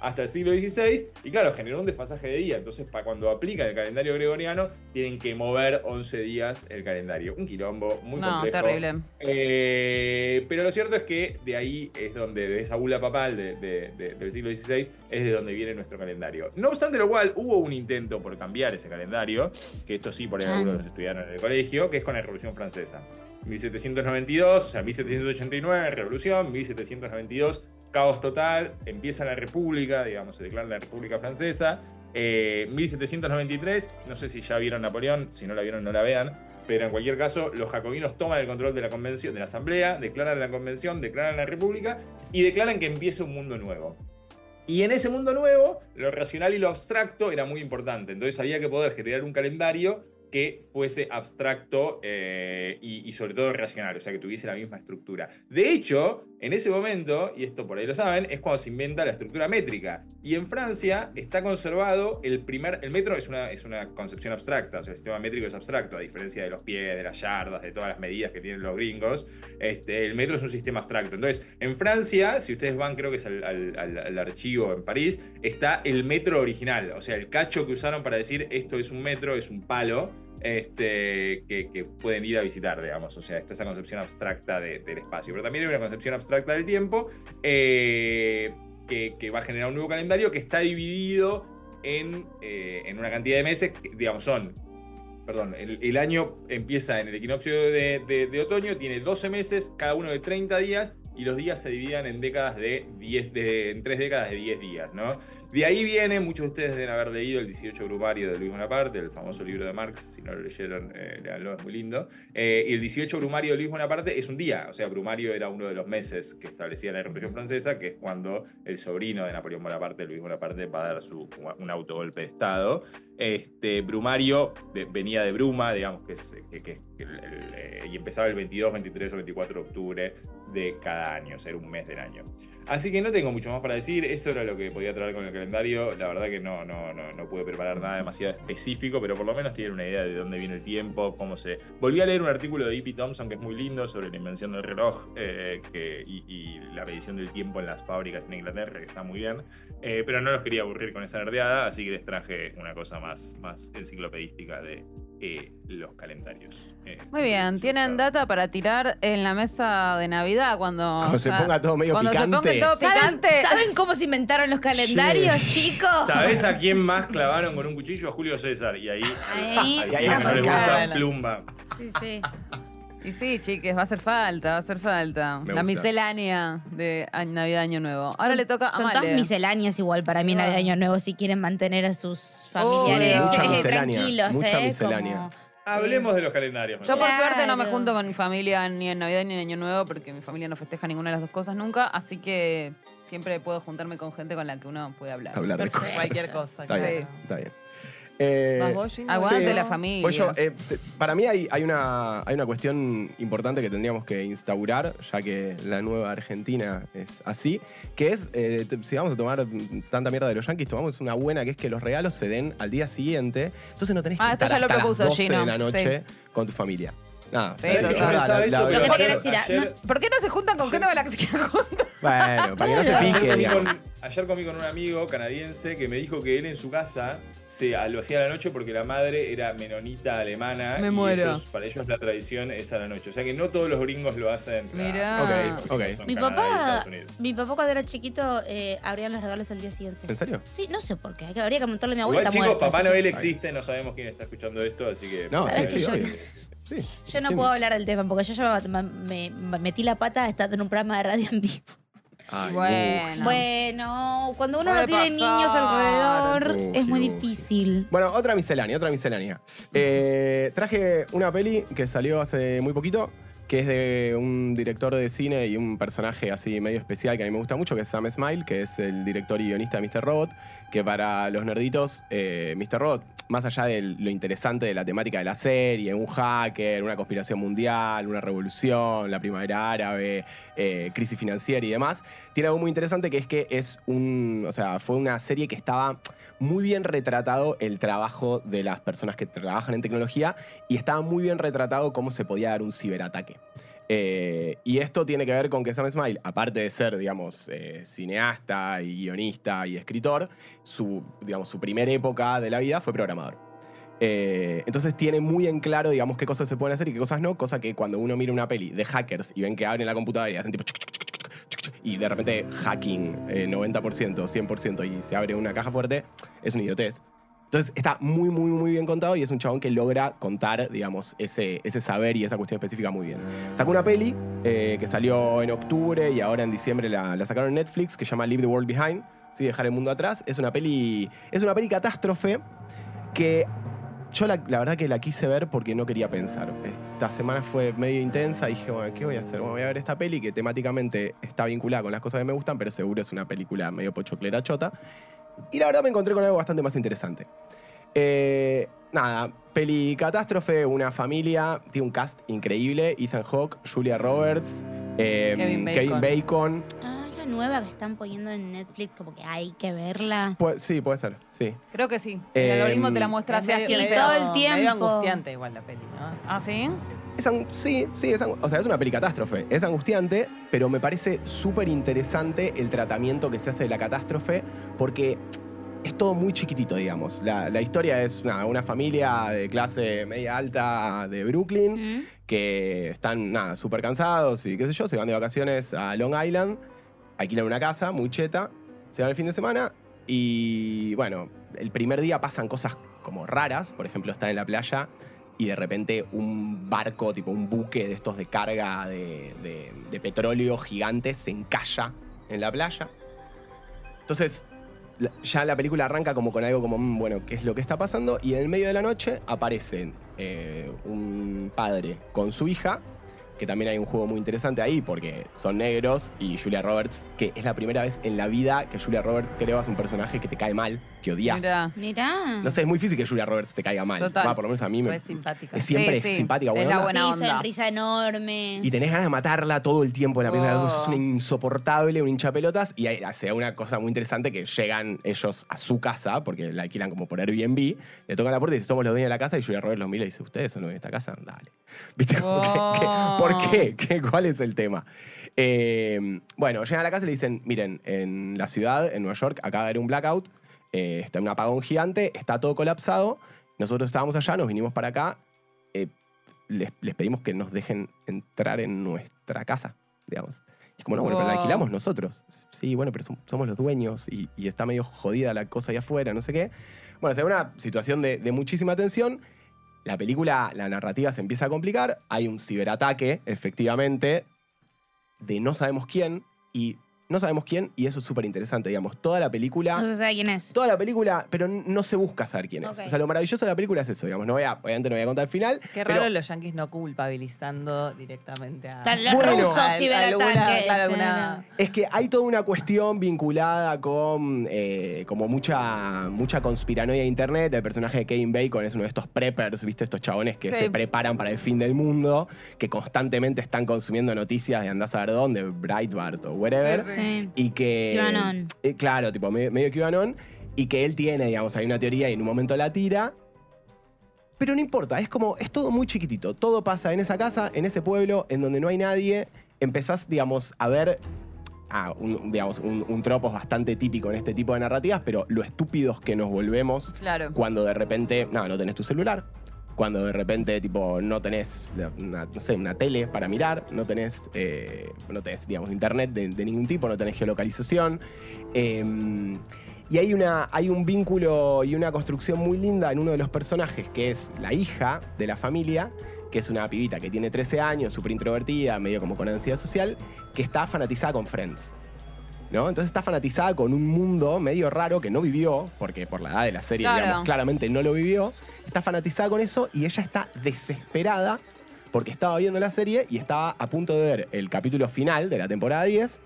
hasta el siglo XVI y claro, generó un desfasaje de día. Entonces, para cuando aplican el calendario gregoriano, tienen que mover 11 días el calendario. Un quilombo muy No, complejo. terrible. Eh, pero lo cierto es que de ahí es donde, de esa bula papal de- de- de- del siglo XVI, es de donde viene nuestro calendario. No obstante lo cual, hubo un intento por cambiar ese calendario, que esto sí por ahí algunos los estudiaron en el colegio, que es con la Revolución Francesa. 1792, o sea, 1789, Revolución, 1792, caos total, empieza la República, digamos, se declara la República Francesa. Eh, 1793, no sé si ya vieron Napoleón, si no la vieron no la vean, pero en cualquier caso los jacobinos toman el control de la convención, de la asamblea, declaran la convención, declaran la república y declaran que empieza un mundo nuevo. Y en ese mundo nuevo, lo racional y lo abstracto era muy importante. Entonces había que poder generar un calendario que fuese abstracto eh, y, y sobre todo racional, o sea, que tuviese la misma estructura. De hecho, en ese momento, y esto por ahí lo saben, es cuando se inventa la estructura métrica. Y en Francia está conservado el primer... El metro es una, es una concepción abstracta, o sea, el sistema métrico es abstracto, a diferencia de los pies, de las yardas, de todas las medidas que tienen los gringos. Este, el metro es un sistema abstracto. Entonces, en Francia, si ustedes van, creo que es al, archivo en París, está el metro original, o sea, el cacho que usaron para decir esto es un metro, es un palo, este, que, pueden ir a visitar, digamos. O sea, está esa concepción abstracta de- del espacio. Pero también hay una concepción abstracta del tiempo eh, que, va a generar un nuevo calendario que está dividido en, eh, una cantidad de meses, digamos, son. Perdón, el, año empieza en el equinoccio de otoño, tiene 12 meses, cada uno de 30 días, y los días se dividen en décadas de 10, de, en tres décadas de 10 días, ¿no? De ahí viene, muchos de ustedes deben haber leído el 18 Brumario de Luis Bonaparte, el famoso libro de Marx, si no lo leyeron, eh, léanlo, es muy lindo. Eh, y el 18 Brumario de Luis Bonaparte es un día, o sea, Brumario era uno de los meses que establecía la Revolución Francesa, que es cuando el sobrino de Napoleón Bonaparte, Luis Bonaparte, va a dar su, un autogolpe de Estado. Este, Brumario de- venía de Bruma, digamos, que es, eh, y empezaba el 22, 23 o 24 de octubre de cada año, era un mes del año. Así que no tengo mucho más para decir, eso era lo que podía traer con el calendario. La verdad que no, no, no, no pude preparar nada demasiado específico, pero por lo menos tienen una idea de dónde viene el tiempo, cómo se... Volví a leer un artículo de E.P. Thompson que es muy lindo sobre la invención del reloj eh, y la medición del tiempo en las fábricas en Inglaterra, que está muy bien. Eh, pero no los quería aburrir con esa nerdeada, así que les traje una cosa más, más enciclopedística de eh, los calendarios. Eh, Muy bien, tienen data para tirar en la mesa de Navidad cuando. Cuando se ponga todo medio cuando se picante. ponga todo ¿Saben, picante. ¿Saben cómo se inventaron los calendarios, chicos? ¿Sabés a quién más clavaron con un cuchillo? A Julio César. Y ahí, Ahí, (laughs) ahí no les gusta plumba. Sí, sí. Y sí, chiques, va a hacer falta, va a hacer falta. Me la gusta. miscelánea de a- Navidad Año Nuevo. Ahora Son- le toca a Son Male. todas misceláneas igual para mí en. Navidad y Año Nuevo si quieren mantener a sus familiares Mucha eh, miscelánea, tranquilos, mucha ¿eh? miscelánea. Como- Hablemos de los calendarios. Yo por Claro. suerte no me junto con mi familia ni en Navidad ni en Año Nuevo porque mi familia no festeja ninguna de las dos cosas nunca, así que siempre puedo juntarme con gente con la que uno puede hablar. Hablar de cosas. Cualquier cosa. Está bien, Sí. está bien. Eh. Aguante Sí. la familia. Pues yo, eh, te- para mí hay, hay una, hay una cuestión importante que tendríamos que instaurar, ya que la nueva Argentina es así, que es, eh, t- si vamos a tomar tanta mierda de los yanquis, tomamos una buena, que es que los regalos se den al día siguiente, entonces no tenés que Ah, esto estar ya lo hasta propuso las 12 Gino, de la noche con tu familia. Sí, eso, Lo que te quiero decir, ah, ayer- ¿Por qué no se juntan con gente la que se quieran juntar? Bueno, para que no se pique, Ayer comí, digamos. con, ayer comí con un amigo canadiense que me dijo que él en su casa se, lo hacía a la noche porque la madre era menonita alemana. Me y muero. ellos- para ellos la tradición es a la noche. O sea que no todos los gringos lo hacen. Mirá. Ah, Ok, ok. Mi Canadá papá, Estados Unidos. mi papá cuando era chiquito eh, abrían los regalos el día siguiente. ¿En serio? Sí, no sé por qué. hay que- Habría que preguntarle a mi abuela. Igual, chicos, muerta, Papá Noel existe, no sabemos quién está escuchando esto, así que. No, ¿Sabes sí, sí, obvio. Sí. Yo no Sí. puedo hablar del tema porque yo ya me, me- me metí la pata estando en un programa de radio en vivo. Ay. Bueno. Bueno, cuando uno Puede no tiene pasar. niños alrededor Uy, es muy uy. difícil. Bueno, otra miscelánea, otra miscelánea. Eh, traje una peli que salió hace muy poquito, que es de un director de cine y un personaje así medio especial que a mí me gusta mucho, que es Sam Smile, que es el director y guionista de Mr. Robot, que para los nerditos, eh, Mr. Robot, más allá de lo interesante de la temática de la serie, un hacker, una conspiración mundial, una revolución, la primavera árabe, eh, crisis financiera y demás, tiene algo muy interesante que es que es un, o sea, fue una serie que estaba muy bien retratado el trabajo de las personas que trabajan en tecnología y estaba muy bien retratado cómo se podía dar un ciberataque. Eh, y esto tiene que ver con que Sam Smile, aparte de ser, digamos, eh, cineasta y guionista y escritor, su, digamos, su primera época de la vida fue programador. Eh, entonces tiene muy en claro, digamos, qué cosas se pueden hacer y qué cosas no, cosa que cuando uno mira una peli de hackers y ven que abren la computadora y hacen tipo chuc, chuc, chuc, chuc, y de repente hacking eh, 90%, 100% y se abre una caja fuerte, es una idiotez. Entonces está muy, muy, muy bien contado y es un chabón que logra contar, digamos, ese, ese saber y esa cuestión específica muy bien. Sacó una peli eh, que salió en octubre y ahora en diciembre la, sacaron en Netflix que se llama Leave the World Behind, ¿sí? Dejar el mundo atrás. Es una peli, es una peli catástrofe que yo la verdad que la quise ver porque no quería pensar. Esta semana fue medio intensa y dije, bueno, ¿qué voy a hacer? Bueno, voy a ver esta peli que temáticamente está vinculada con las cosas que me gustan, pero seguro es una película medio pochoclera chota. Y la verdad me encontré con algo bastante más interesante. Eh, nada, peli catástrofe, una familia, tiene un cast increíble. Ethan Hawke, Julia Roberts, eh, Kevin Kevin Bacon. Ah, nueva que están poniendo en Netflix, como que hay que verla. Pu- sí, puede ser, sí. Creo que sí. El Em, algoritmo te la muestra así, Es así. medio- todo el Medio tiempo. angustiante igual la peli, ¿no? ¿Ah, sí? Es sí, sí, es, o sea, es una peli catástrofe. Es angustiante, pero me parece súper interesante el tratamiento que se hace de la catástrofe, porque es todo muy chiquitito, digamos. La, la historia es nada, una familia de clase media alta de Brooklyn Mm. que están, nada, súper cansados y qué sé yo, se van de vacaciones a Long Island, alquilan una casa muy cheta, se van el fin de semana y, bueno, el primer día pasan cosas como raras, por ejemplo, están en la playa y de repente un barco, tipo un buque de estos de carga de, petróleo gigante se encalla en la playa. Entonces, ya la película arranca como con algo como, mm, bueno, ¿qué es lo que está pasando? Y en el medio de la noche aparecen eh, un padre con su hija, que también hay un juego muy interesante ahí porque son negros y Julia Roberts, que es la primera vez en la vida que Julia Roberts creo es un personaje que te cae mal, que odias. Mirá. Mirá. No sé, es muy difícil que Julia Roberts te caiga mal. Total. Va, por lo menos a mí me, Re simpática. es siempre Sí, sí. simpática, Es buena la onda. buena sí, onda. sonrisa enorme. Y tenés ganas de matarla todo el tiempo en la película. Oh. Es una insoportable, un hinchapelotas. Y hay- se da una cosa muy interesante que llegan ellos a su casa, porque la alquilan como por Airbnb, le tocan la puerta y dicen, somos los dueños de la casa. Y Julia Roberts los mira y dice, ¿ustedes son los dueños de esta casa? Dale. (laughs) ¿Viste? Como que- que- Oh. ¿Por qué? ¿Qué- ¿Cuál es el tema? Eh, bueno, llegan a la casa y le dicen, miren, en la ciudad, en Nueva York, acaba de haber un blackout, eh, está un apagón gigante, está todo colapsado. Nosotros estábamos allá, nos vinimos para acá. eh, les, les pedimos que nos dejen entrar en nuestra casa, digamos. Y es como, no, bueno, pero la Wow. alquilamos nosotros. Sí, bueno, pero som- somos los dueños y, y está medio jodida la cosa ahí afuera, no sé qué. Bueno, se ve una situación de, de muchísima tensión. La película, la narrativa se empieza a complicar. Hay un ciberataque, efectivamente, de no sabemos quién. Y no sabemos quién, y eso es súper interesante, digamos. Toda la película. No se sabe quién es. Toda la película, pero no se busca saber quién es. O sea, lo maravilloso de la película es eso, digamos. No voy a, obviamente no voy a contar el final. Qué pero- raro los yankees no culpabilizando directamente a. Claro, los Bueno. rusos ciberataque. alguna- alguna- Es que hay toda una cuestión vinculada con eh, como mucha, mucha conspiranoia de internet. El personaje de Kevin Bacon es uno de estos preppers, ¿viste? Estos chabones que Sí. se preparan para el fin del mundo, que constantemente están consumiendo noticias de andás a ver dónde, Breitbart o whatever. Sí, Sí. Y que. QAnon. Eh, claro, tipo, medio, medio QAnon. Y que él tiene, digamos, hay una teoría y en un momento la tira. Pero no importa, es como, es todo muy chiquitito. Todo pasa en esa casa, en ese pueblo, en donde no hay nadie. Empezás, digamos, a ver. Ah, un, digamos, un, un tropo bastante típico en este tipo de narrativas, pero lo estúpidos que nos volvemos Claro. cuando de repente, no, no tenés tu celular, cuando de repente, tipo, no tenés, una, no sé, una tele para mirar, no tenés, eh, no tenés, digamos, internet de, de ningún tipo, no tenés geolocalización. eh, y hay, una, hay un vínculo y una construcción muy linda en uno de los personajes, que es la hija de la familia, que es una pibita que tiene 13 años, súper introvertida, medio como con ansiedad social, que está fanatizada con Friends. ¿no? Entonces está fanatizada con un mundo medio raro que no vivió, porque por la edad de la serie, Claro. digamos, claramente no lo vivió. Está fanatizada con eso y ella está desesperada porque estaba viendo la serie y estaba a punto de ver el capítulo final de la temporada 10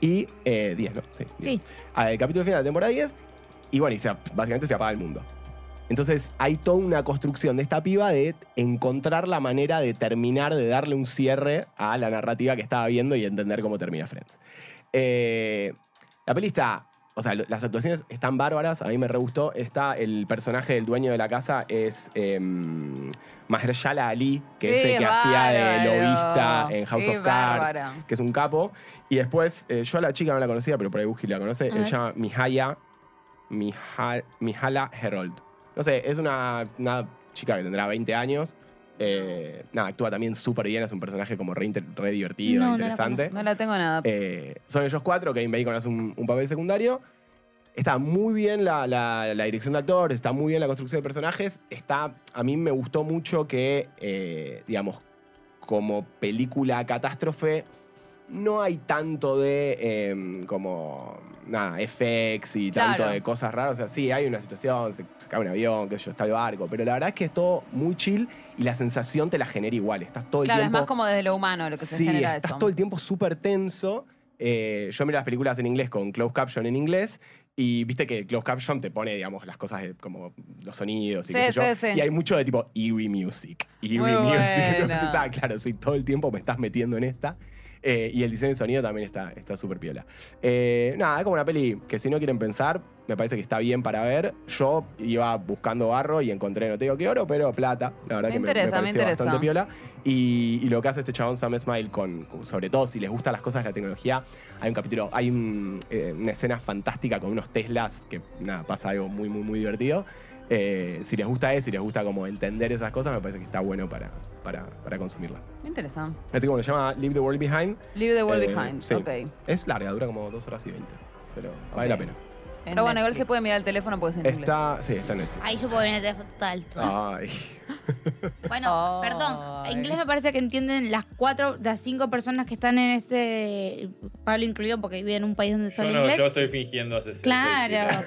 y... eh, 10, ¿no? Sí. 10. Sí. Ah, el capítulo final de la temporada 10 y bueno, y se- básicamente se apaga el mundo. Entonces hay toda una construcción de esta piba de encontrar la manera de terminar, de darle un cierre a la narrativa que estaba viendo y entender cómo termina Friends. Eh, la peli está, o sea, las actuaciones están bárbaras, a mí me re gustó. Está el personaje del dueño de la casa es eh, Mahershala Ali, que es el que hacía de lobista en House Qué of Cards bárbaro. que es un capo. Y después, eh, yo a la chica no la conocía, pero por ahí Buji la conoce. Se llama Mihaya, Mihal- Mihala Herold. No sé, es una, una chica que tendrá 20 años. Eh, nada, actúa también súper bien, es un personaje como re, inter- re divertido, No, no la interesante. No la tengo nada. Eh, son ellos cuatro, Kevin Bacon hace un, un papel secundario. Está muy bien la, la- la dirección de actores, está muy bien la construcción de personajes. Está, a mí me gustó mucho que, eh, digamos, como película catástrofe, no hay tanto de eh, como nada, FX y tanto de cosas raras. O sea, sí, hay una situación, se, se cae un avión, sé yo, está el barco, pero la verdad es que es todo muy chill y la sensación te la genera igual. Estás todo el Claro, es tiempo más como desde lo humano lo que se sí, genera estás eso. todo el tiempo súper tenso. Eh, yo miro las películas en inglés con closed caption en inglés y viste que closed caption te pone, digamos, las cosas de, como los sonidos y Sí, qué sé yo. sí, sí. Y hay mucho de tipo eerie music. Eerie Muy music. (laughs) Entonces, ah, claro, sí, todo el tiempo me estás metiendo en esta. Eh, y el diseño de sonido también está está súper piola. Eh, nada, es como una peli que si no quieren pensar, me parece que está bien para ver. Yo iba buscando barro y encontré, no te digo qué oro, pero plata. La verdad Me que me- interesa, me, me pareció interesa. bastante piola. Y, y lo que hace este chabón Sam Smile, con, con- sobre todo si les gustan las cosas de la tecnología, hay un capítulo, hay un, eh, una escena fantástica con unos Teslas que nada, pasa algo muy, muy, muy divertido. Eh, si les gusta eso, si les gusta como entender esas cosas, me parece que está bueno para, para, para consumirla. Me interesa. Así como se llama Leave the World Behind. Leave the world Eh, behind. sí. Ok. Es larga, dura como dos horas y veinte. Pero vale Ok. la pena. En Pero bueno, igual se Netflix. puede mirar el teléfono porque es en inglés. Está, sí, está en Netflix. Ahí yo puedo venir de total. Ay. (laughs) Bueno, Ay. perdón. En inglés me parece que entienden las cuatro, las cinco personas que están en este. Pablo incluido porque vive en un país donde solo no, inglés. yo estoy fingiendo hace seis- Claro.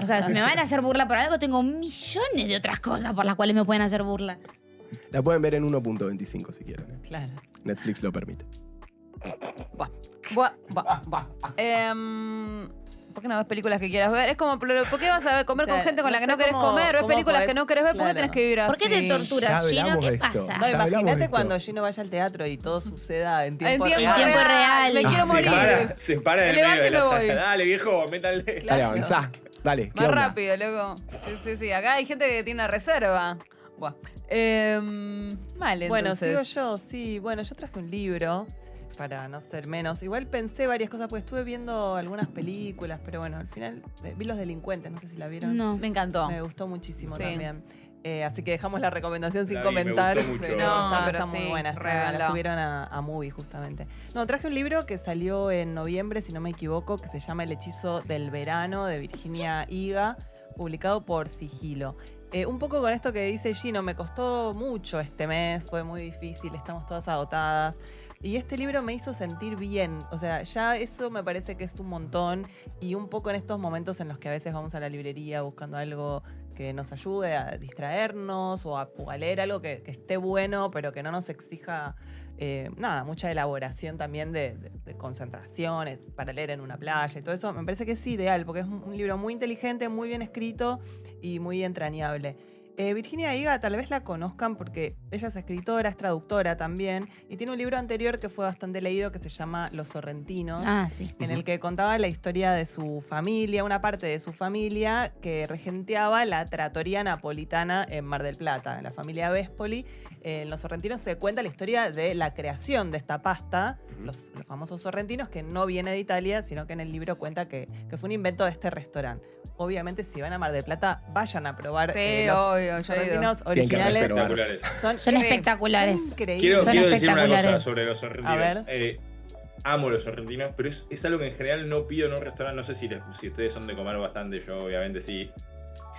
O sea, si me van a hacer burla por algo, tengo millones de otras cosas por las cuales me pueden hacer burla. La pueden ver en 1.25 si quieren. ¿eh? Claro. Netflix lo permite. Buah, buah, buah. Em, ¿Por qué no ves películas que quieras ver? Es como, ¿por qué vas a ver- comer O sea, con gente con no la que sé no querés cómo- comer? ¿Ves cómo películas que no querés ver? ¿Por qué claro. tenés que vivir así? ¿Por qué te torturas, Ya Gino? hablamos ¿Qué de esto. pasa? No, Ya hablamos de imagínate esto. cuando Gino vaya al teatro y todo suceda en En tiempo, En tiempo real. Me quiero se morir. para, se para en el Levante medio de la me sala. voy. Dale, viejo, métale. Dale, Claro. avanzá. Dale, ¿qué Más onda? rápido, loco. Sí, sí, sí. Acá hay gente que tiene una reserva. Buah. Em, vale, Bueno, entonces. sigo yo, sí. Bueno, yo traje un libro para no ser menos. Igual pensé varias cosas, porque estuve viendo algunas películas, pero bueno, al final eh, vi Los Delincuentes, no sé si la vieron. No. Me encantó. Me gustó muchísimo Sí. también. Eh, así que dejamos la recomendación sin La vi, me comentar. gustó mucho. Pero No, está, pero está muy sí, buena. está- la subieron a, a Movie, justamente. No, traje un libro que salió en noviembre, si no me equivoco, que se llama El hechizo del verano, de Virginia Higa, publicado por Sigilo. Eh, un poco con esto que dice Gino, me costó mucho este mes, fue muy difícil, estamos todas agotadas. Y este libro me hizo sentir bien, o sea, ya eso me parece que es un montón y un poco en estos momentos en los que a veces vamos a la librería buscando algo que nos ayude a distraernos o a, o leer algo que esté bueno, pero que no nos exija eh, nada, mucha elaboración también de, de- eh, para leer en una playa y todo eso. Me parece que es ideal porque es un libro muy inteligente, muy bien escrito y muy entrañable. Eh, Virginia Higa tal vez la conozcan porque ella es escritora, es traductora también y tiene un libro anterior que fue bastante leído que se llama Los Sorrentinos Ah, sí. en el que contaba la historia de su familia, una parte de su familia que regenteaba la tratoría napolitana en Mar del Plata, en la familia Vespoli. Eh, en Los Sorrentinos se cuenta la historia de la creación de esta pasta, los, los famosos sorrentinos, que no viene de Italia, sino que en el libro cuenta que, que fue un invento de este restaurante. Obviamente, si van a Mar del Plata, vayan a probar Sí, eh, los obvio, ido. sorrentinos originales. Espectaculares. Son, espectaculares. increíbles. Quiero, Son quiero decir una cosa sobre los sorrentinos. A ver. Eh, amo los sorrentinos, pero es, es algo que en general no pido en un restaurante. No sé si, les- si ustedes son de comer bastante, yo obviamente sí.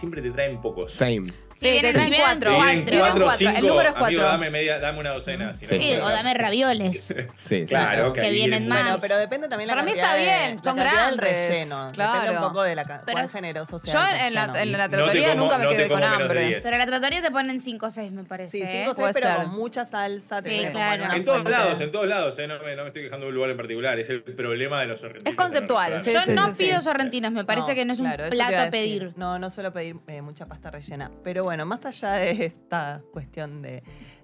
Siempre te traen pocos. Same. Sí, vienen, te traen cuatro. Te cuatro. vienen cuatro o Cuatro. El cinco. número es Amigo, cuatro. dame, media, dame una docena. si no, Sí, o dame ravioles. (laughs) Sí, sí. Claro, que vienen más. Bueno, pero depende también la Para mí cantidad está de- bien, la son del grandes, relleno. claro. Depende un poco de la Pero cuán generoso sea Yo en la, en la No como- nunca me no quedé con hambre. 10. Pero en la trattoria te ponen 5 o 6, me parece. Sí, ¿eh? 5 o 6, Puede pero con mucha salsa. te Sí, claro. En todos lados, en todos lados, eh, no, me, no me estoy quejando de un lugar en particular, es el problema de los sorrentinos. Es conceptual, sí, Yo sí, no sí, sí. pido sorrentinos, me parece que no es un plato a pedir. No, no suelo pedir eh, mucha pasta rellena. Pero bueno, más allá de esta cuestión de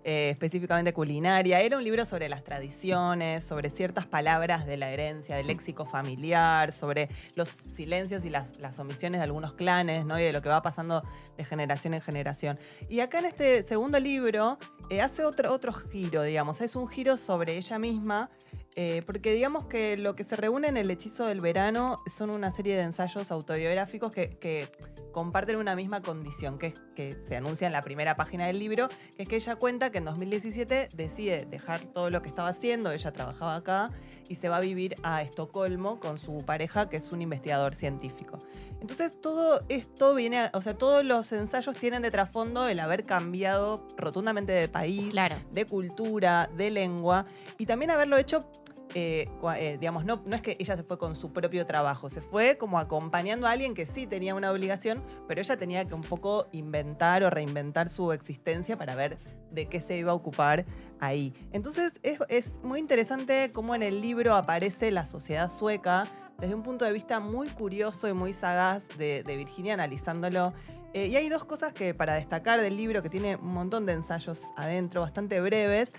eh, específicamente culinaria, era un libro sobre las tradiciones, sobre ciertas palabras de la herencia, del léxico familiar, sobre los silencios y las, omisiones de algunos clanes, ¿no? Y de lo que va pasando de generación en generación. Y acá en este segundo libro eh, hace otro, otro giro, digamos. Es un giro sobre ella misma. Eh, porque digamos que lo que se reúne en el hechizo del verano son una serie de ensayos autobiográficos que, que comparten una misma condición, que es que se anuncia en la primera página del libro, que es que ella cuenta que en 2017 decide dejar todo lo que estaba haciendo, ella trabajaba acá, y se va a vivir a Estocolmo con su pareja, que es un investigador científico. Entonces todo esto viene, a- o sea, todos los ensayos tienen de trasfondo el haber cambiado rotundamente de país, Claro. de cultura, de lengua, y también haberlo hecho, eh, eh, digamos, no, no es que ella se fue con su propio trabajo, se fue como acompañando a alguien que sí tenía una obligación, pero ella tenía que un poco inventar o reinventar su existencia para ver de qué se iba a ocupar ahí. Entonces es, es muy interesante cómo en el libro aparece la sociedad sueca desde un punto de vista muy curioso y muy sagaz de Virginia analizándolo. Eh, y hay dos cosas que para destacar del libro, que tiene un montón de ensayos adentro, bastante breves,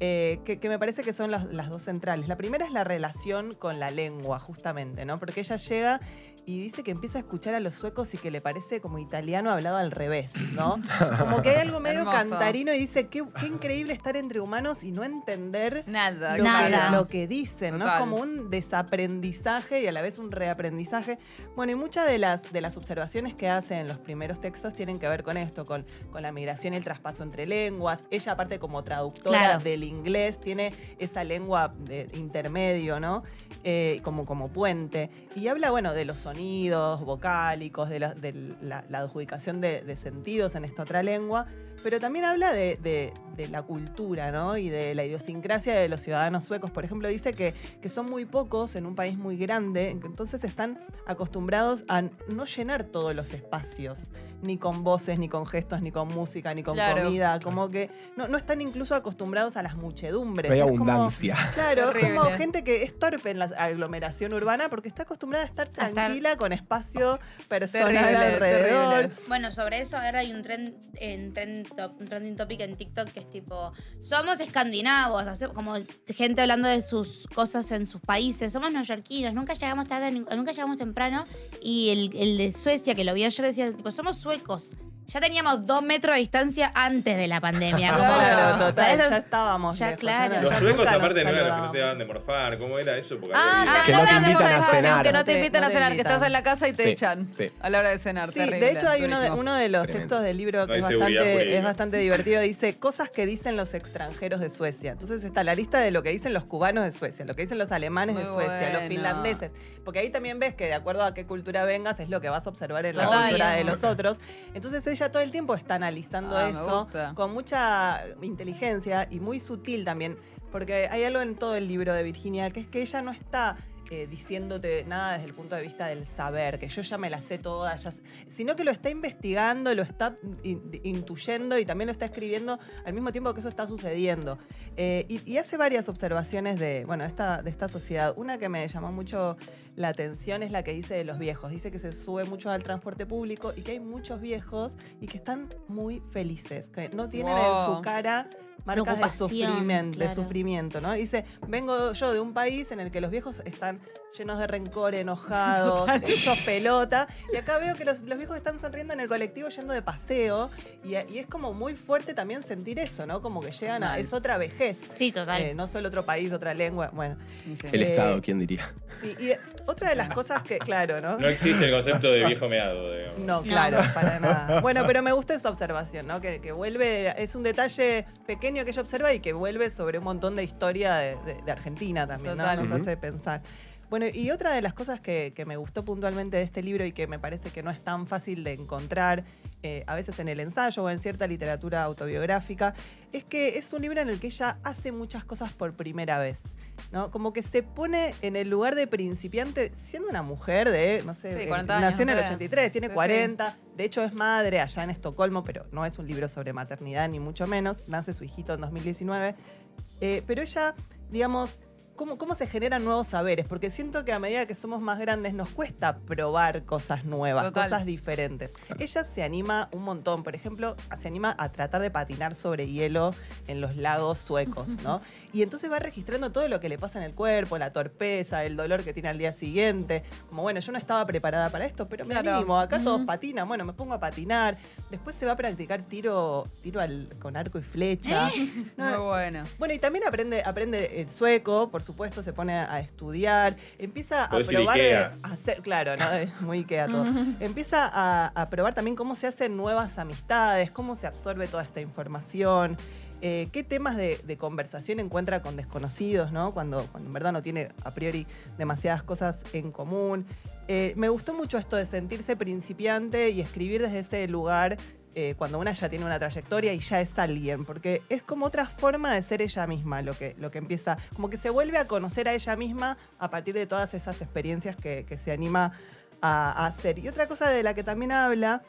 eh, que, me parece que son las, las dos centrales. La primera es la relación con la lengua, justamente, ¿no? Porque ella llega y dice que empieza a escuchar a los suecos y que le parece como italiano hablado al revés, ¿no? Como que hay algo medio Hermoso. cantarino y dice, qué, qué increíble estar entre humanos y no entender Nada. lo, Nada. Que, lo que dicen, ¿no? Es como un desaprendizaje y a la vez un reaprendizaje. Bueno, y muchas de las, de las observaciones que hace en los primeros textos tienen que ver con esto, con, con la migración y el traspaso entre lenguas. Ella, aparte como traductora Claro. del inglés, tiene esa lengua de intermedio, ¿no? Eh, como, como puente. Y habla, bueno, de los sonidos vocálicos, de la, de la- la adjudicación de, de sentidos en esta otra lengua, pero también habla de, de- de la cultura, ¿no? Y de la idiosincrasia de los ciudadanos suecos. Por ejemplo, dice que, que son muy pocos en un país muy grande, entonces están acostumbrados a no llenar todos los espacios, ni con voces, ni con gestos, ni con música, ni con Claro. comida, como que no, no están incluso acostumbrados a las muchedumbres. Hay Es como- abundancia. Claro, es como gente que es torpe en la aglomeración urbana porque está acostumbrada a estar estar- con espacio personal Terrible, alrededor. terrible. Bueno, sobre eso ahora hay un, trend, en trend top- un trending topic en TikTok que es tipo, somos escandinavos, como gente hablando de sus cosas en sus países, somos neoyorquinos, nunca llegamos tarde, nunca llegamos temprano. Y el, el de Suecia, que lo vi ayer, decía, tipo, somos suecos. Ya teníamos dos metros de distancia antes de la pandemia. (laughs) como- Claro, total, para eso- ya estábamos ya, lejos, claro. no- Los suecos, aparte, no era que no te daban de morfar. ¿Cómo era eso? Porque Ah, había- sí, Que no te invitan a cenar. Que no te invitan no a cenar, que. Estás en la casa y te Sí, echan sí. a la hora de cenar. Sí, terrible. de hecho hay uno de, uno de los Tremendo. textos del libro que es, bastante, jurídica. es bastante divertido. Dice cosas que dicen los extranjeros de Suecia. Entonces está la lista de lo que dicen los cubanos de Suecia, lo que dicen los alemanes de Suecia, los finlandeses. Porque ahí también ves que de acuerdo a qué cultura vengas es lo que vas a observar en la cultura de los otros. Entonces ella todo el tiempo está analizando Ah, eso con mucha inteligencia y muy sutil también. Porque hay algo en todo el libro de Virginia que es que ella no está eh, diciéndote nada desde el punto de vista del saber, que yo ya me la sé toda, ya sino que lo está investigando, lo está in- intuyendo y también lo está escribiendo al mismo tiempo que eso está sucediendo. Eh, y, y hace varias observaciones de, bueno, esta, de esta sociedad. Una que me llamó mucho la atención es la que dice de los viejos. Dice que se sube mucho al transporte público y que hay muchos viejos y que están muy felices, que no tienen en su cara marcas de sufrimiento, de sufrimiento, ¿no? Dice, vengo yo de un país en el que los viejos están llenos de rencor, enojados, (laughs) hechos pelota, y acá veo que los, los viejos están sonriendo en el colectivo yendo de paseo, y, y es como muy fuerte también sentir eso, ¿no? Como que llegan a... Es otra vejez. Sí, total. Eh, no solo otro país, otra lengua, bueno. Sí. El Eh, Estado, ¿quién diría? Sí, y otra de las cosas que, claro, ¿no? No existe el concepto de viejo (laughs) meado, digamos. No, claro, para (laughs) nada. Bueno, pero me gusta esa observación, ¿no? Que, que vuelve, es un detalle pequeño que ella observa y que vuelve sobre un montón de historia de, de- de Argentina también, ¿no? Nos hace pensar. Bueno, y otra de las cosas que, que me gustó puntualmente de este libro y que me parece que no es tan fácil de encontrar, eh, a veces en el ensayo o en cierta literatura autobiográfica, es que es un libro en el que ella hace muchas cosas por primera vez. ¿No? Como que se pone en el lugar de principiante, siendo una mujer de, no sé, Sí, 40 años, nació en el no sé. 83, tiene Sí, sí. 40, de hecho es madre allá en Estocolmo, pero no es un libro sobre maternidad ni mucho menos, nace su hijito en 2019, Eh, pero ella, digamos, ¿cómo, ¿cómo se generan nuevos saberes? Porque siento que a medida que somos más grandes nos cuesta probar cosas nuevas, Total. cosas diferentes. Ella se anima un montón, por ejemplo, se anima a tratar de patinar sobre hielo en los lagos suecos, ¿no? Y entonces va registrando todo lo que le pasa en el cuerpo, la torpeza, el dolor que tiene al día siguiente. Como, bueno, yo no estaba preparada para esto, pero me Claro. animo. Acá todos patinan, bueno, me pongo a patinar. Después se va a practicar tiro, tiro al- con arco y flecha. No, (laughs) Muy bueno. bueno, y también aprende, aprende el sueco, por supuesto, se pone a estudiar, empieza a probar Ikea. de hacer, claro, ¿no? Es muy Ikea todo. (laughs) Empieza a, a probar también cómo se hacen nuevas amistades, cómo se absorbe toda esta información. eh, qué temas de, de conversación encuentra con desconocidos, ¿no? Cuando, cuando en verdad no tiene a priori demasiadas cosas en común. Eh, me gustó mucho esto de sentirse principiante y escribir desde ese lugar eh, cuando una ya tiene una trayectoria y ya es alguien, porque es como otra forma de ser ella misma lo que, lo que empieza, como que se vuelve a conocer a ella misma a partir de todas esas experiencias que, que se anima a, a hacer. Y otra cosa de la que también habla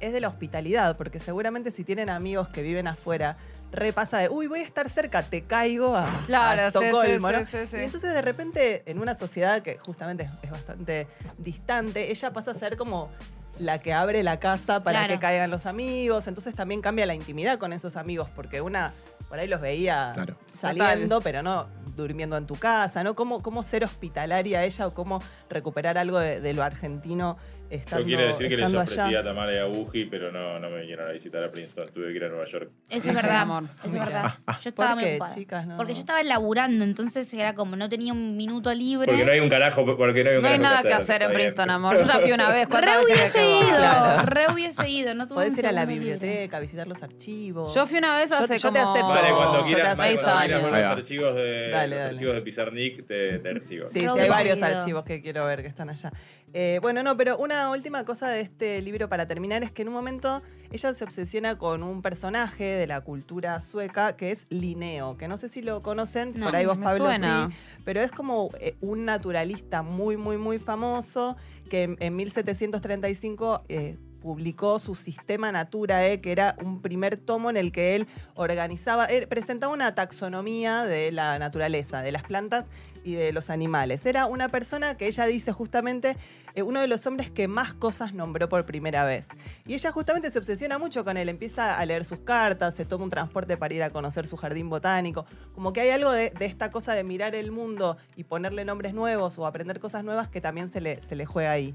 es de la hospitalidad, porque seguramente si tienen amigos que viven afuera, repasa de, uy, voy a estar cerca, te caigo a, a Claro, sí, Estocolmo, sí, ¿no? sí, sí, sí. Y entonces de repente, en una sociedad que justamente es bastante distante, ella pasa a ser como la que abre la casa para Claro. que caigan los amigos. Entonces también cambia la intimidad con esos amigos, porque una por ahí los veía Claro. saliendo, pero no durmiendo en tu casa, ¿no? ¿Cómo, cómo ser hospitalaria ella o cómo recuperar algo de, de lo argentino estando, Yo quiero decir que les estando ofrecí allá? a Tamara y a Buji, pero no, no me vinieron a visitar a Princeton. Tuve que ir a Nueva York. Eso es verdad. Amor. Eso es Mira. verdad. (laughs) Yo estaba ¿Por muy qué, chicas? No. Porque yo estaba laburando, entonces era como no tenía un minuto libre. Porque no hay un carajo, porque no hay un No hay carajo nada que hacer en bien. Princeton, amor. Yo ya fui una vez. Re ¿Cuántas veces hubiese ido? Claro. re hubiese ido, no tuve Podés ir a la segundo libre. biblioteca, visitar los archivos. Yo fui una vez Yo- hace yo te como... acepto. Vale, cuando quieras, vale, seis cuando quieras los archivos de, Dale, los dale. archivos de Pizarnik, te, te recibo. Sí, sí, hay varios archivos que quiero ver que están allá. Eh, bueno, no, pero una última cosa de este libro para terminar es que en un momento ella se obsesiona con un personaje de la cultura sueca que es Linneo, que no sé si lo conocen, No, por ahí vos, Pablo, suena. sí, pero es como eh, un naturalista muy, muy, muy famoso que en, en 1735 eh, publicó su Sistema Naturae, que era un primer tomo en el que él organizaba, él presentaba una taxonomía de la naturaleza, de las plantas y de los animales. Era una persona que ella dice justamente eh, uno de los hombres que más cosas nombró por primera vez. Y ella justamente se obsesiona mucho con él, empieza a leer sus cartas, se toma un transporte para ir a conocer su jardín botánico. Como que hay algo de, de esta cosa de mirar el mundo y ponerle nombres nuevos o aprender cosas nuevas que también se le, se le juega ahí.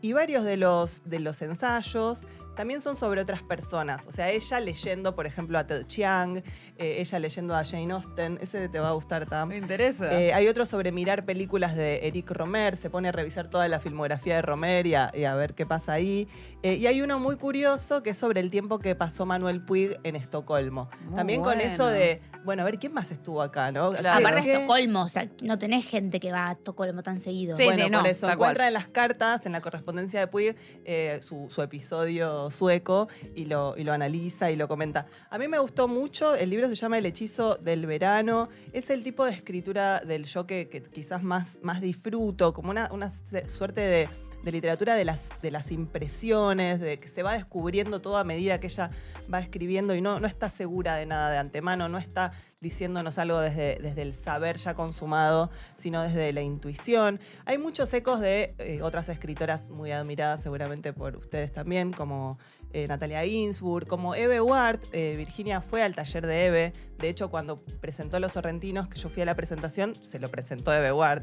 Y varios de los, de los ensayos también son sobre otras personas. O sea, ella leyendo, por ejemplo, a Ted Chiang, eh, ella leyendo a Jane Austen, ese te va a gustar, Tam. Me interesa. Eh, hay otro sobre mirar películas de Eric Romer, se pone a revisar toda la filmografía de Romer y a, y a ver qué pasa ahí. Eh, y hay uno muy curioso que es sobre el tiempo que pasó Manuel Puig en Estocolmo. Muy También con eso de, bueno, a ver quién más estuvo acá, ¿no? Claro. Aparte ¿Qué- de Estocolmo, o sea, no tenés gente que va a Estocolmo tan seguido. Sí, bueno, sí, no, por eso encuentra cual. en las cartas, en la correspondencia de Puig, eh, su, su episodio sueco y lo, y lo analiza y lo comenta. A mí me gustó mucho, el libro se llama El hechizo del verano, es el tipo de escritura del yo que, que quizás más, más disfruto, como una, una suerte de, de literatura de las, de las impresiones, de que se va descubriendo todo a medida que ella va escribiendo y no, no está segura de nada de antemano, no está diciéndonos algo desde, desde el saber ya consumado, sino desde la intuición. Hay muchos ecos de eh, otras escritoras muy admiradas seguramente por ustedes también, como eh, Natalia Ginsburg, como Eve Ward. Eh, Virginia fue al taller de Eve. De hecho, cuando presentó Los Sorrentinos, que yo fui a la presentación, se lo presentó Eve Ward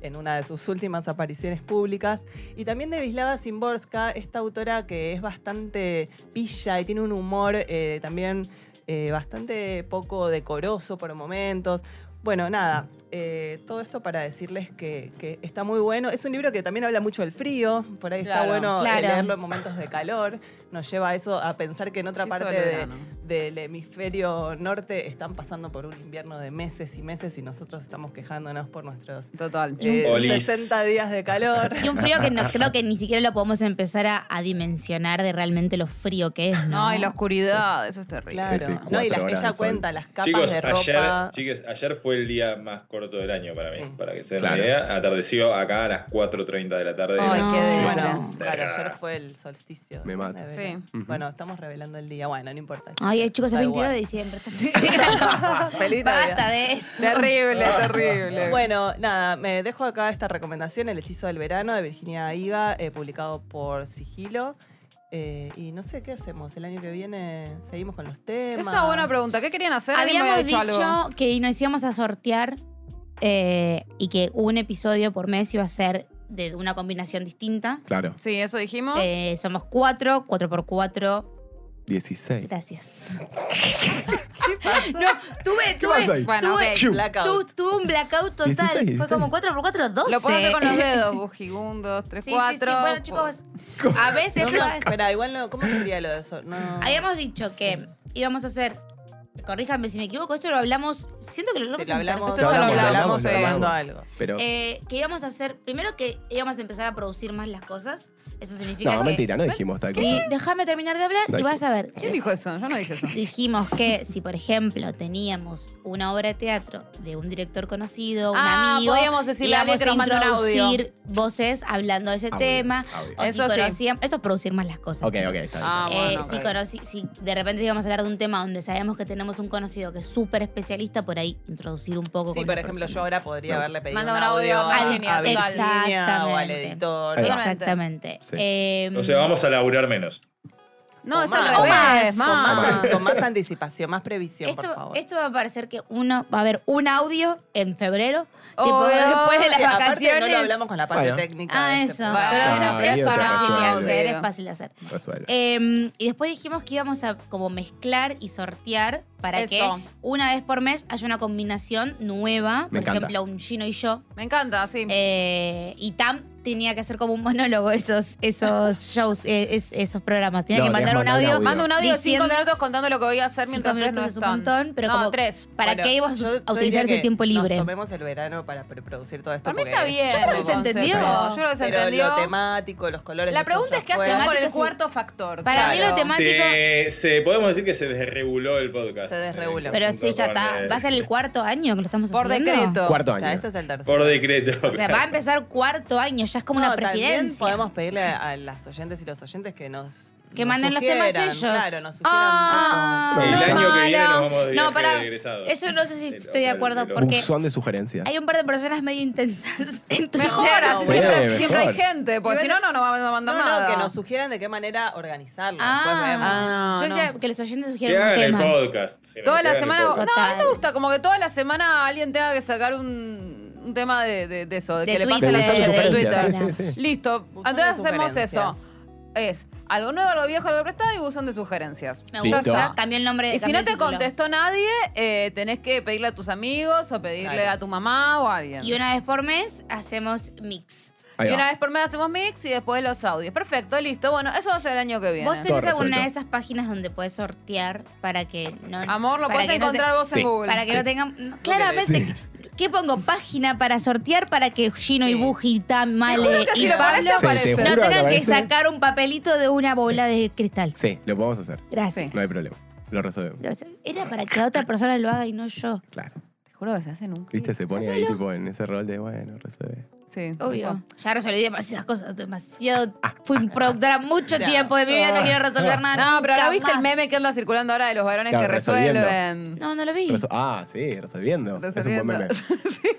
en una de sus últimas apariciones públicas. Y también de Vislava Zimborska, esta autora que es bastante pilla y tiene un humor eh, también bastante poco decoroso por momentos. Bueno, nada, eh, todo esto para decirles que, que está muy bueno. Es un libro que también habla mucho del frío, por ahí está bueno eh, Claro. leerlo en momentos de calor. Nos lleva a eso, a pensar que en otra parte del de, verano. del hemisferio norte están pasando por un invierno de meses y meses y nosotros estamos quejándonos por nuestros Total. eh, Olis. 60 días de calor. Y un frío que no, creo que ni siquiera lo podemos empezar a, a dimensionar de realmente lo frío que es, ¿no? No, y la oscuridad, eso es terrible. Claro. Sí, sí, no, y ella cuenta las capas Chicos, de ayer, ropa. chiques, ayer fue el día más corto del año para mí, Sí. para que se den Claro. una idea. Atardeció acá a las 4.30 de la tarde. Ay, No. qué delicia. Bueno, claro, ayer fue el solsticio. Me mata. de. Bueno, estamos revelando el día. Bueno, no importa. Ay, chicos, el Da 22 igual. de diciembre. (laughs) (laughs) Feliz Basta de eso. Terrible, terrible. Bueno, nada, me dejo acá esta recomendación, El hechizo del verano, de Virginia Higa, eh, publicado por Sigilo. Eh, y no sé qué hacemos. El año que viene seguimos con los temas. Es una buena pregunta. ¿Qué querían hacer? ¿Alguien me Habíamos había dicho algo? que nos íbamos a sortear eh, y que un episodio por mes iba a ser de una combinación distinta. Claro, Sí, eso dijimos. Eh, somos cuatro, cuatro por cuatro. 16. Gracias. no, tuve, ¿Qué pasa tuve? Bueno, tuve, ok. Shoo. Blackout. tu- tuve un blackout total. 16, Fue como 4 por 4 12. Lo puedo hacer con los (laughs) dedos, Buji. Sí, sí, cuatro. sí. Bueno, chicos, a veces No, espera, igual no. ¿Cómo sería lo de eso? No. Habíamos dicho que íbamos a hacer. Corríjame si me equivoco, esto lo hablamos. Siento que lo hablamos Sí, lo hablamos, lo hablamos, hablamos, lo tomando algo. Pero. Eh, que íbamos a hacer. Primero que íbamos a empezar a producir más las cosas. Eso significa no, que. mentira, no dijimos tal Sí, cosa. déjame terminar de hablar No y vas a ver. ¿Quién dijo eso? Yo no dije eso. Dijimos que si, por ejemplo, teníamos una obra de teatro de un director conocido, un Ah, amigo, podíamos decirle a alguien íbamos a introducir voces hablando de ese Audio, tema. audio. O si Eso sí. es producir más las cosas. Ok, chicos. ok, está bien. Ah, Eh, bueno, si, conocí- si de repente íbamos a hablar de un tema donde sabemos que tenemos un conocido que es súper especialista, por ahí introducir un poco Sí, con por ejemplo, yo persona. ahora podría No. haberle pedido Manda un audio audio a a, Virginia, a Virginia o al Exactamente. editor. Exactamente. Sí. Eh, O sea, vamos a laburar menos. No, es más, al revés. más, Con más. más, con más anticipación, más previsión, por esto, favor. esto va a parecer que uno va a haber un audio en febrero, tipo Obvio. después de las aparte vacaciones. no lo hablamos con la parte Bueno. técnica. Ah, de este eso. programa. Pero Ah, eso es, fácil de resuelve. hacer, es fácil de hacer. Resuelve. Eh, y después dijimos que íbamos a como mezclar y sortear para Eso. que una vez por mes haya una combinación nueva. Me por encanta. ejemplo, un Gino y yo. Me encanta, sí. Eh, y Tam tenía que hacer como un monólogo esos, esos shows, eh, es- esos programas. Tenía No, que mandar tenías un que mandar audio. audio. Mando un audio de cinco diciendo- minutos contando lo que voy a hacer Cinco mientras ustedes no minutos es un están. montón, pero no, como- tres. ¿Para Bueno, qué íbamos yo- a utilizar ese que tiempo libre? Nos tomemos el verano para preproducir todo esto. Para mí porque está bien. Yo creo que el se entendió. Yo creo que se Pero entendió. lo temático, los colores. La pregunta es qué ya fue. hacemos con el Temático, sí. cuarto factor. Para mí lo Claro. temático- Se, se- podemos decir que se desreguló el podcast. Se desreguló. Pero sí, ya está. Va a ser el cuarto año que lo estamos Por haciendo. decreto. Cuarto O sea, año. este es el tercer. Por decreto. O sea, va a empezar cuarto año, ya es como No, una también presidencia. podemos pedirle (laughs) a las oyentes y los oyentes que nos. Que nos manden los temas ellos. Claro, nos sugieran. Ah, El no, año que viene nos vamos de No. Eso no sé si estoy de acuerdo de porque Buzón de sugerencias. hay un par de personas medio intensas (laughs) en. Mejor, siempre, mejor. siempre hay gente, porque si no, no nos van a mandar No, nada. no, que nos sugieran de qué manera organizarlo. Después vemos. Ah, Ah, yo no. decía que los oyentes Que sugieran un hagan el tema. podcast. si no, Toda la semana. No, a mí me gusta como que toda la semana alguien tenga que sacar un, un tema de, de- de eso, de, De que le Twitter, son de- de sugerencias, Twitter. sí, sí, sí. Listo. Buzón de Entonces hacemos eso. sugerencias. Es algo nuevo, algo viejo, algo prestado y buzón de sugerencias. Me Listo. gusta. Cambió el nombre de Y si no te contestó nadie, eh, tenés que pedirle a tus amigos o pedirle Claro. a tu mamá o a alguien. Y una vez por mes hacemos mix. Ahí Y va. una vez por mes hacemos mix y después los audios. Perfecto, listo. Bueno, eso va a ser el año que viene. ¿Vos tenés Todo alguna resuelto. de esas páginas donde puedes sortear para que no. Amor, lo para puedes que no te- encontrar vos Sí. en Google. Para que no tengan. no, claramente. ¿Qué pongo? Página para sortear para que Gino y. Buji, Tam, Male y pones, Pablo te aparece. no juro tengan que aparece. sacar un papelito de una bola de cristal. Sí, lo podemos hacer. Gracias. No hay problema. Lo resolvemos. Gracias. Era para que la otra persona lo haga y no yo. Claro. Te juro que se hace nunca. Viste, se pone ahí tipo en ese rol de, bueno, resuelve. Sí. Obvio. Ya resolví demasiadas cosas, demasiado. Fui productora mucho tiempo de mi vida, no quiero resolver nada. No, pero ¿no nunca viste el más. meme que anda circulando ahora de los varones Claro, que resolviendo. resuelven? No, no lo vi. Ah, sí, resolviendo. Es un buen meme. (laughs)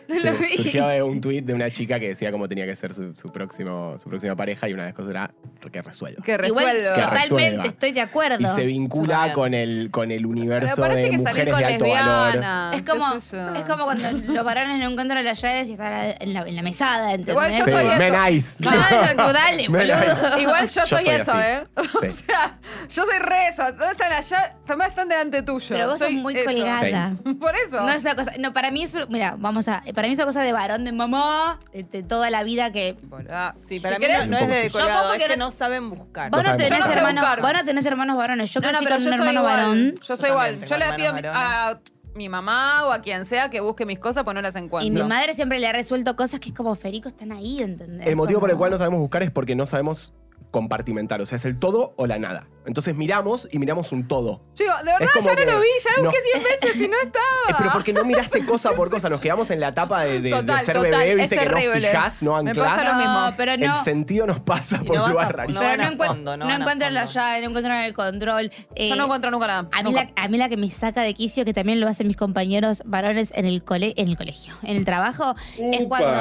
No lo Sí, vi. Surgió de un tweet de una chica que decía cómo tenía que ser su, su próximo, su próxima pareja y una de las cosas era que resuelva. Que Igual, resuelva. Que totalmente, resuelva. estoy de acuerdo. Y se vincula con el, con el Pero universo parece de que salir mujeres con de alto valor. lesbianas. Es como, qué sé yo. es como cuando los varones no encuentran las llaves y están en la, en la mesada. Igual yo Sí, soy eso. Claro, (laughs) dale, Me boludo. Igual yo, Yo soy, soy eso, así. ¿eh? (laughs) Sí. O sea, yo soy re eso. ¿Dónde están allá? También están delante tuyo. Pero vos soy sos muy eso. colgada. (laughs) Por eso. No es una cosa, no, para mí eso, mira, vamos a, para mí es una cosa de varón, de mamá, de, de toda la vida que Boluda. Sí, Si para mí querés- no, no es de Yo colgado, como es que que no- no saben buscar. vos no, sabemos. tenés Yo no sé hermanos, buscar. vos no tenés hermanos varones. Yo No, crecí no, pero con yo un soy hermano igual. varón. Yo soy Yo igual. también Yo tengo le pido hermanos a mi mamá o a quien sea que busque mis cosas, pues no las encuentro. Y mi madre siempre le ha resuelto cosas que es como Ferico están ahí, ¿entendés? El motivo por el cual no sabemos buscar es porque no sabemos compartimentar. O sea, es el todo o la nada. Entonces miramos y miramos un todo. Chico, de verdad Es como ya no que lo vi, ya lo no- busqué 100 (laughs) veces y no estaba. Eh, pero porque no miraste (laughs) cosa por cosa. Nos quedamos en la etapa de, de- ser total, bebé, es viste, que no terrible. fijás, no Me anclás. pasa lo mismo. No, pero El no. sentido nos pasa por no vas lugares a- rarísimos. no Pero van no, a encuent- fondo, no no van a encuentran la fondo. llave, no encuentran el control. Eh, Yo no encuentro nunca nada. A mí, Nunca. la, a mí la que me saca de quicio, que también lo hacen mis compañeros varones en el, cole, en el colegio, en el trabajo, es Upa. cuando...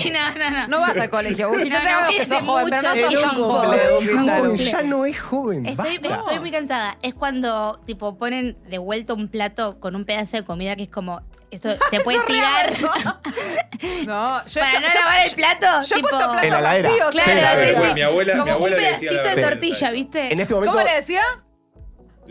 Sí, (laughs) no, no, no. No vas al colegio. No, no, fui que sos joven, pero no sos tan ya no es joven. Estoy, basta. estoy muy cansada. Es cuando, tipo, ponen de vuelta un plato con un pedazo de comida que es como... Esto (laughs) se puede Yo tirar rehago. (laughs) No, yo para no yo- lavar el plato. Yo he tipo, puesto platos En la vacíos. Claro, Sí, sí, sí. Mi abuela- mi como abuela un decía pedacito la de tortilla, ¿viste? En este momento ¿Cómo le decía?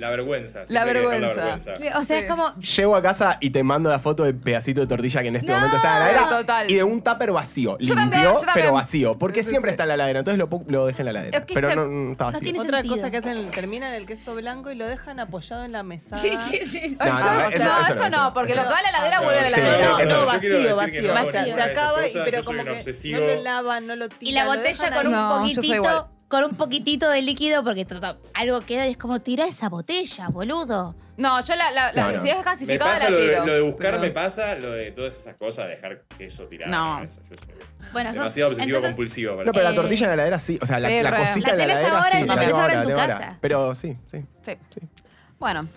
La vergüenza. La vergüenza. O sea, Sí. es como... llego a casa y te mando la foto del pedacito de tortilla que en este No. momento está en la heladera. Total. Y de un tupper vacío. Yo Limpio, también, yo también. pero vacío. Porque Sí, sí, siempre sí. está en la heladera. Entonces lo, pu- lo dejé en la heladera. Es que pero está- no, no está no vacío. tiene Otra sentido. cosa que hacen, terminan el queso blanco y lo dejan apoyado en la mesa. Sí, sí, sí. No, yo- no, no, eso- no, no, eso no. porque lo que va a la heladera No, vuelve a la sí, heladera. sí, No, eso no, yo quiero vacío, decir que no vacío. hago Se, esas acaba, y, cosas, pero yo soy como un que obsesivo. no lo lavan, no lo tiran. Y la lo botella dejan con un ahí. No, yo soy igual. poquitito, con un poquitito de líquido, porque algo queda y es como tira esa botella, boludo. No, yo la, la, la- No, no. si es Me gasificada pasa la lo de, tiro. lo de buscar, Pero- me pasa lo de todas esas cosas, dejar queso tirado. No. Eso, yo soy Bueno, sos- demasiado obsesivo entonces, compulsivo. para No, pero eso. la tortilla en la heladera sí. O sea, la, Sí, la cosita La en la tenés heladera ahora sí. y la tenés ahora en tu casa. Pero sí, sí. Sí. sí. Bueno.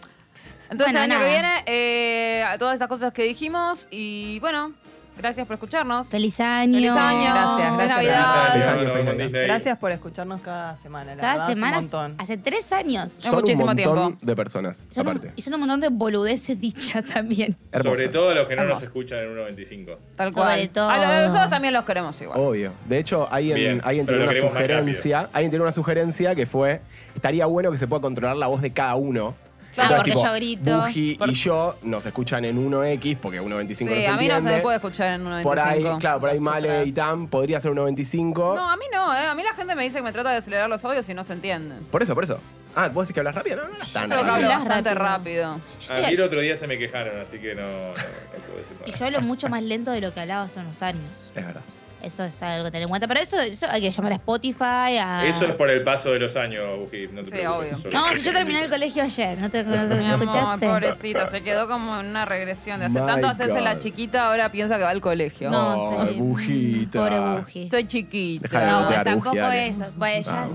Entonces Bueno, el año nada. que viene, eh, todas estas cosas que dijimos. Y bueno, gracias por escucharnos. Feliz año. Feliz año. Gracias, Feliz gracias. Navidad. Feliz año, Nos vemos en feliz año. Disney. Gracias por escucharnos cada semana. La Cada verdad, hace semana, Un montón. hace tres años. Es Son muchísimo un montón tiempo. de personas, Son un, aparte. y son un montón de boludeces (laughs) dichas también. Hermosas. Sobre todo los que no nos escuchan en 1.25. Tal Sobre cual. todo. A lo- nosotros también los queremos igual. Obvio. De hecho, alguien, Bien, alguien pero tiene una sugerencia. Alguien tiene una sugerencia que fue: estaría bueno que se pueda controlar la voz de cada uno. Claro, Entonces, porque yo grito. Buji y yo nos escuchan en 1X, porque 1.25 no Sí, se a mí no se entiende. puede escuchar en 1.25. Por ahí, claro, por ahí Male y Tam podría ser 1.25. No, a mí no, ¿eh? A mí la gente me dice que me trata de acelerar los audios y no se entienden. Por eso, por eso. Ah, ¿vos decís que hablas rápido? No, no, no tan que hablo Hablas bastante rápido. rápido. Yo A estoy- mí el otro día se me quejaron, así que no, no, no puedo decir y yo hablo (laughs) mucho más lento de lo que hablaba hace unos años. Es verdad. Eso es algo que tener en cuenta. Pero eso, eso hay que llamar a Spotify, a... Eso es por el paso de los años, Buji, no te Sí, preocupes. obvio. No, si yo terminé el colegio ayer, ¿no te, no te- Mi no amor, escuchaste? pobrecita, se quedó como en una regresión de hace My tanto hacerse la chiquita, ahora piensa que va al colegio. No, sí. bujita. Pobre Buji. Soy chiquita. Deja de No, botear, tampoco dale. eso. Pues ya.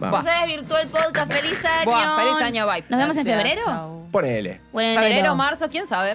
Vamos. Se desvirtuó el podcast. ¡Feliz año! Buah, feliz año, bye. ¿Nos vemos en febrero? chau. Ponele. Bueno, en Febrero, marzo, quién sabe.